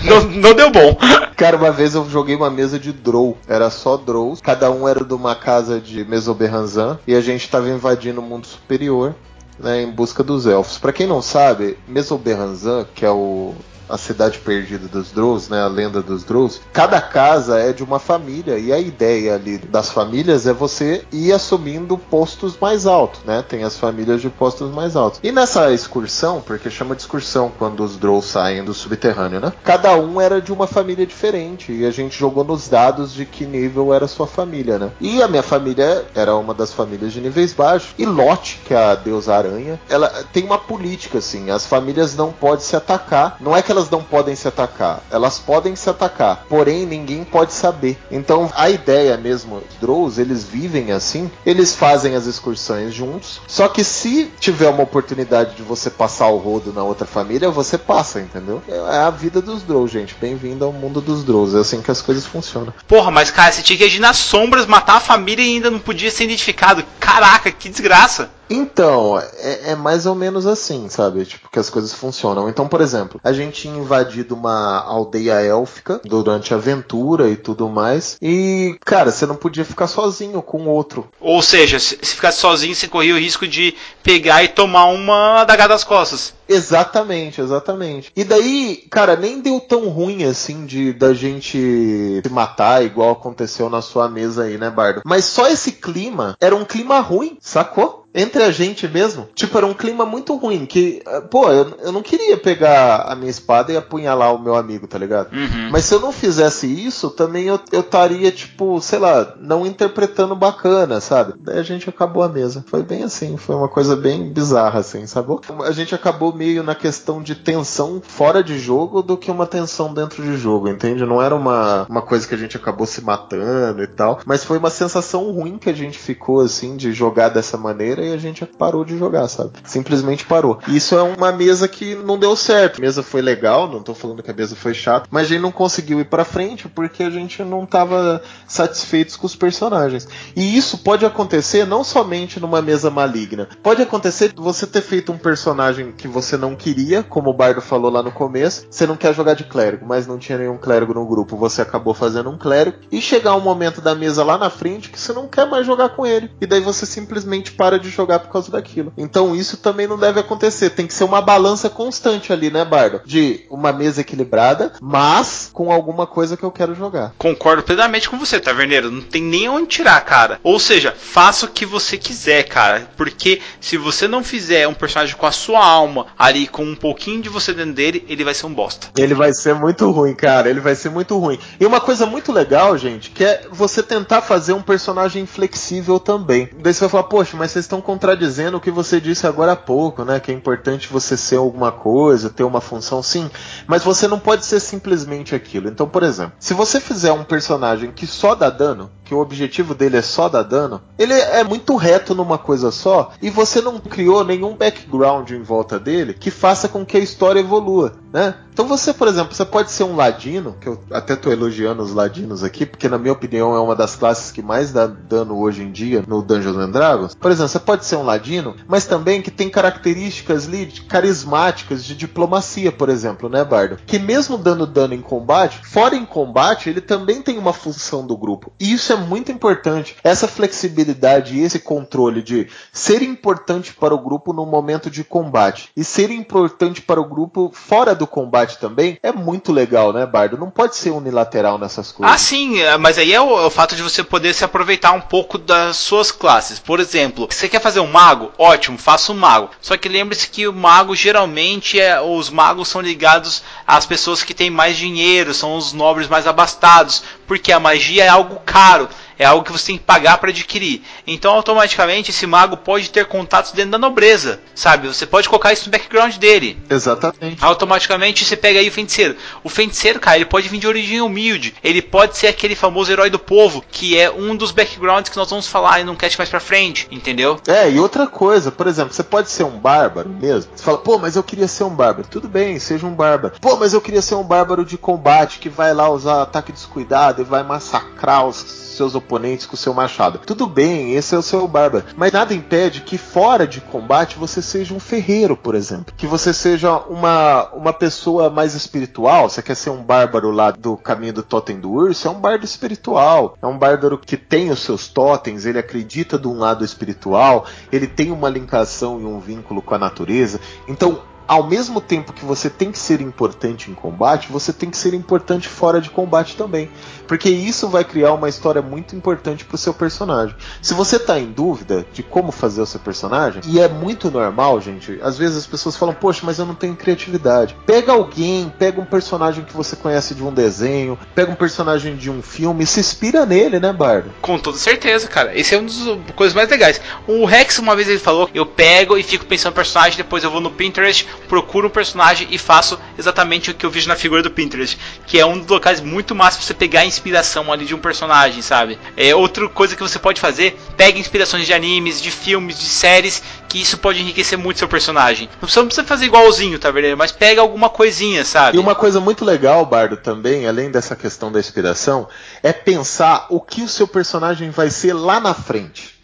não, não deu bom. [LAUGHS] Cara, uma vez eu joguei uma mesa de Drow. Era só Drows. Cada um era de uma casa de Mesoberranzan. E a gente estava invadindo o mundo superior. Né, em busca dos elfos. Para quem não sabe, Mesoberranzan, que é o a cidade perdida dos Drows, né, a lenda dos Drows, cada casa é de uma família e a ideia ali das famílias é você ir assumindo postos mais altos, né? Tem as famílias de postos mais altos. E nessa excursão, porque chama de excursão quando os Drows saem do subterrâneo, né? Cada um era de uma família diferente e a gente jogou nos dados de que nível era sua família, né? E a minha família era uma das famílias de níveis baixos e Lot, que é a deusa aranha, ela tem uma política assim, as famílias não podem se atacar. Não é que elas não podem se atacar. Elas podem se atacar, porém ninguém pode saber. Então a ideia mesmo, Drows, eles vivem assim, eles fazem as excursões juntos. Só que se tiver uma oportunidade de você passar o rodo na outra família, você passa, entendeu? É a vida dos Drows, gente. Bem-vindo ao mundo dos Drows. É assim que as coisas funcionam. Porra, mas cara, você tinha que agir nas sombras, matar a família e ainda não podia ser identificado. Caraca, que desgraça. Então, é, é, mais ou menos assim, sabe? Tipo, que as coisas funcionam. Então, por exemplo, a gente tinha invadido uma aldeia élfica durante a aventura e tudo mais. E, cara, você não podia ficar sozinho com outro. Ou seja, se ficasse sozinho, você corria o risco de pegar e tomar uma adagada das costas. Exatamente, exatamente. E daí, cara, nem deu tão ruim assim de da gente se matar, igual aconteceu na sua mesa aí, né, Bardo? Mas só esse clima era um clima ruim, sacou? Entre a gente mesmo. Tipo, era um clima muito ruim. Que, pô, eu, eu não queria pegar a minha espada e apunhalar o meu amigo, tá ligado? Uhum. Mas se eu não fizesse isso, também eu estaria, tipo, sei lá, não interpretando bacana, sabe? Daí a gente acabou a mesa. Foi bem assim, foi uma coisa bem bizarra, assim, sabe? A gente acabou meio na questão de tensão fora de jogo do que uma tensão dentro de jogo, entende? Não era uma, uma coisa que a gente acabou se matando e tal, mas foi uma sensação ruim que a gente ficou, assim, de jogar dessa maneira e a gente parou de jogar, sabe? Simplesmente parou. Isso é uma mesa que não deu certo. A mesa foi legal, não tô falando que a mesa foi chata, mas a gente não conseguiu ir para frente porque a gente não tava satisfeitos com os personagens. E isso pode acontecer não somente numa mesa maligna. Pode acontecer você ter feito um personagem que você não queria, como o Bardo falou lá no começo. Você não quer jogar de clérigo, mas não tinha nenhum clérigo no grupo. Você acabou fazendo um clérigo. E chegar um momento da mesa lá na frente que você não quer mais jogar com ele. E daí você simplesmente para de de jogar por causa daquilo. Então isso também não deve acontecer. Tem que ser uma balança constante ali, né, Bardo? De uma mesa equilibrada, mas com alguma coisa que eu quero jogar. Concordo plenamente com você, Taverneiro. Não tem nem onde tirar, cara. Ou seja, faça o que você quiser, cara. Porque se você não fizer um personagem com a sua alma ali, com um pouquinho de você dentro dele, ele vai ser um bosta. Ele vai ser muito ruim, cara. Ele vai ser muito ruim. E uma coisa muito legal, gente, que é você tentar fazer um personagem flexível também. Daí você vai falar, poxa, mas vocês estão contradizendo o que você disse agora há pouco, né? Que é importante você ser alguma coisa, ter uma função, sim. Mas você não pode ser simplesmente aquilo. Então, por exemplo, se você fizer um personagem que só dá dano, que o objetivo dele é só dar dano, ele é muito reto numa coisa só e você não criou nenhum background em volta dele que faça com que a história evolua, né? Então você, por exemplo, você pode ser um ladino, que eu até tô elogiando os ladinos aqui, porque na minha opinião é uma das classes que mais dá dano hoje em dia no Dungeons and Dragons. Por exemplo, você pode ser um ladino, mas também que tem características ali carismáticas de diplomacia, por exemplo, né, Bardo? Que mesmo dando dano em combate, fora em combate, ele também tem uma função do grupo. E isso é muito importante. Essa flexibilidade e esse controle de ser importante para o grupo no momento de combate e ser importante para o grupo fora do combate também é muito legal, né, Bardo? Não pode ser unilateral nessas coisas. Ah, sim, é, mas aí é o, é o fato de você poder se aproveitar um pouco das suas classes. Por exemplo, você quer fazer um mago? Ótimo, faça um mago. Só que lembre-se que o mago geralmente é os magos são ligados às pessoas que têm mais dinheiro, são os nobres mais abastados, porque a magia é algo caro é algo que você tem que pagar para adquirir. Então, automaticamente, esse mago pode ter contatos dentro da nobreza, sabe? Você pode colocar isso no background dele. Exatamente. Automaticamente, você pega aí o feiticeiro. O feiticeiro, cara, ele pode vir de origem humilde. Ele pode ser aquele famoso herói do povo, que é um dos backgrounds que nós vamos falar em um cast mais pra frente, entendeu? É, e outra coisa, por exemplo, você pode ser um bárbaro mesmo. Você fala, pô, mas eu queria ser um bárbaro. Tudo bem, seja um bárbaro. Pô, mas eu queria ser um bárbaro de combate que vai lá usar ataque descuidado e vai massacrar os seus oponentes com o seu machado. Tudo bem, esse é o seu bárbaro. Mas nada impede que fora de combate você seja um ferreiro, por exemplo. Que você seja uma, uma pessoa mais espiritual. Você quer ser um bárbaro lá do caminho do totem do urso? É um bardo espiritual. É um bárbaro que tem os seus totens, ele acredita de um lado espiritual, ele tem uma ligação e um vínculo com a natureza. Então, ao mesmo tempo que você tem que ser importante em combate, você tem que ser importante fora de combate também. Porque isso vai criar uma história muito importante pro seu personagem. Se você tá em dúvida de como fazer o seu personagem, e é muito normal, gente, às vezes as pessoas falam, poxa, mas eu não tenho criatividade. Pega alguém, pega um personagem que você conhece de um desenho, pega um personagem de um filme, se inspira nele, né, Bardo? Com toda certeza, cara. Esse é uma das coisas mais legais. O Rex, uma vez ele falou, eu pego e fico pensando no personagem, depois eu vou no Pinterest, procuro um personagem e faço exatamente o que eu vejo na figura do Pinterest, que é um dos locais muito massa pra você pegar a inspiração ali de um personagem, sabe? É outra coisa que você pode fazer, pega inspirações de animes, de filmes, de séries, que isso pode enriquecer muito seu personagem. Não precisa fazer igualzinho, tá vendo? Mas pega alguma coisinha, sabe? E uma coisa muito legal, Bardo, também, além dessa questão da inspiração, é pensar o que o seu personagem vai ser lá na frente.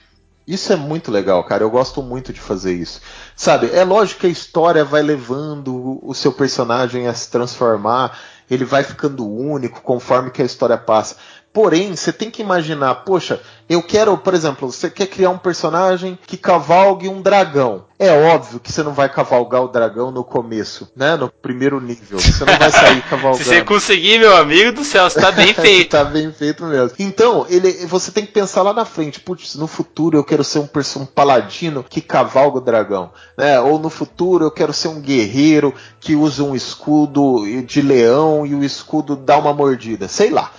Isso é muito legal, cara. Eu gosto muito de fazer isso. Sabe, é lógico que a história vai levando o seu personagem a se transformar, ele vai ficando único conforme que a história passa. Porém, você tem que imaginar, poxa, eu quero, por exemplo, você quer criar um personagem que cavalgue um dragão. É óbvio que você não vai cavalgar o dragão no começo, né? No primeiro nível. Você não vai sair cavalgando. [LAUGHS] Se você conseguir, meu amigo do céu, você tá bem [LAUGHS] feito. tá bem feito mesmo. Então, ele, você tem que pensar lá na frente. Putz, no futuro eu quero ser um, um paladino que cavalga o dragão. Né? Ou no futuro eu quero ser um guerreiro que usa um escudo de leão e o escudo dá uma mordida. Sei lá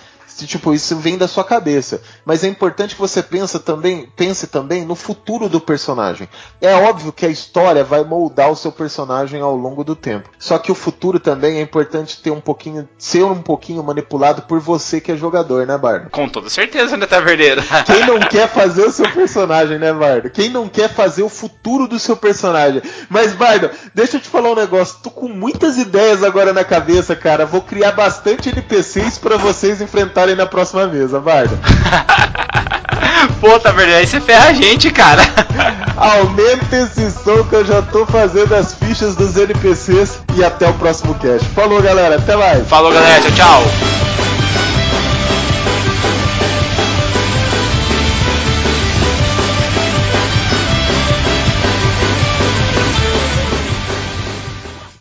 tipo, isso vem da sua cabeça. Mas é importante que você pense também, pense também no futuro do personagem. É óbvio que a história vai moldar o seu personagem ao longo do tempo. Só que o futuro também é importante ter um pouquinho, ser um pouquinho manipulado por você que é jogador, né, Bardo? Com toda certeza, né, Taverneiro? [LAUGHS] Quem não quer fazer o seu personagem, né, Bardo? Quem não quer fazer o futuro do seu personagem? Mas, Bardo, deixa eu te falar um negócio. Tô com muitas ideias agora na cabeça, cara. Vou criar bastante NPCs para vocês enfrentarem ali na próxima mesa, Bardo. [LAUGHS] Pô, tá verdade, aí você ferra a gente, cara. Aumenta esse som que eu já tô fazendo as fichas dos NPCs e até o próximo cast. Falou, galera, até mais. Falou, galera, tchau, tchau.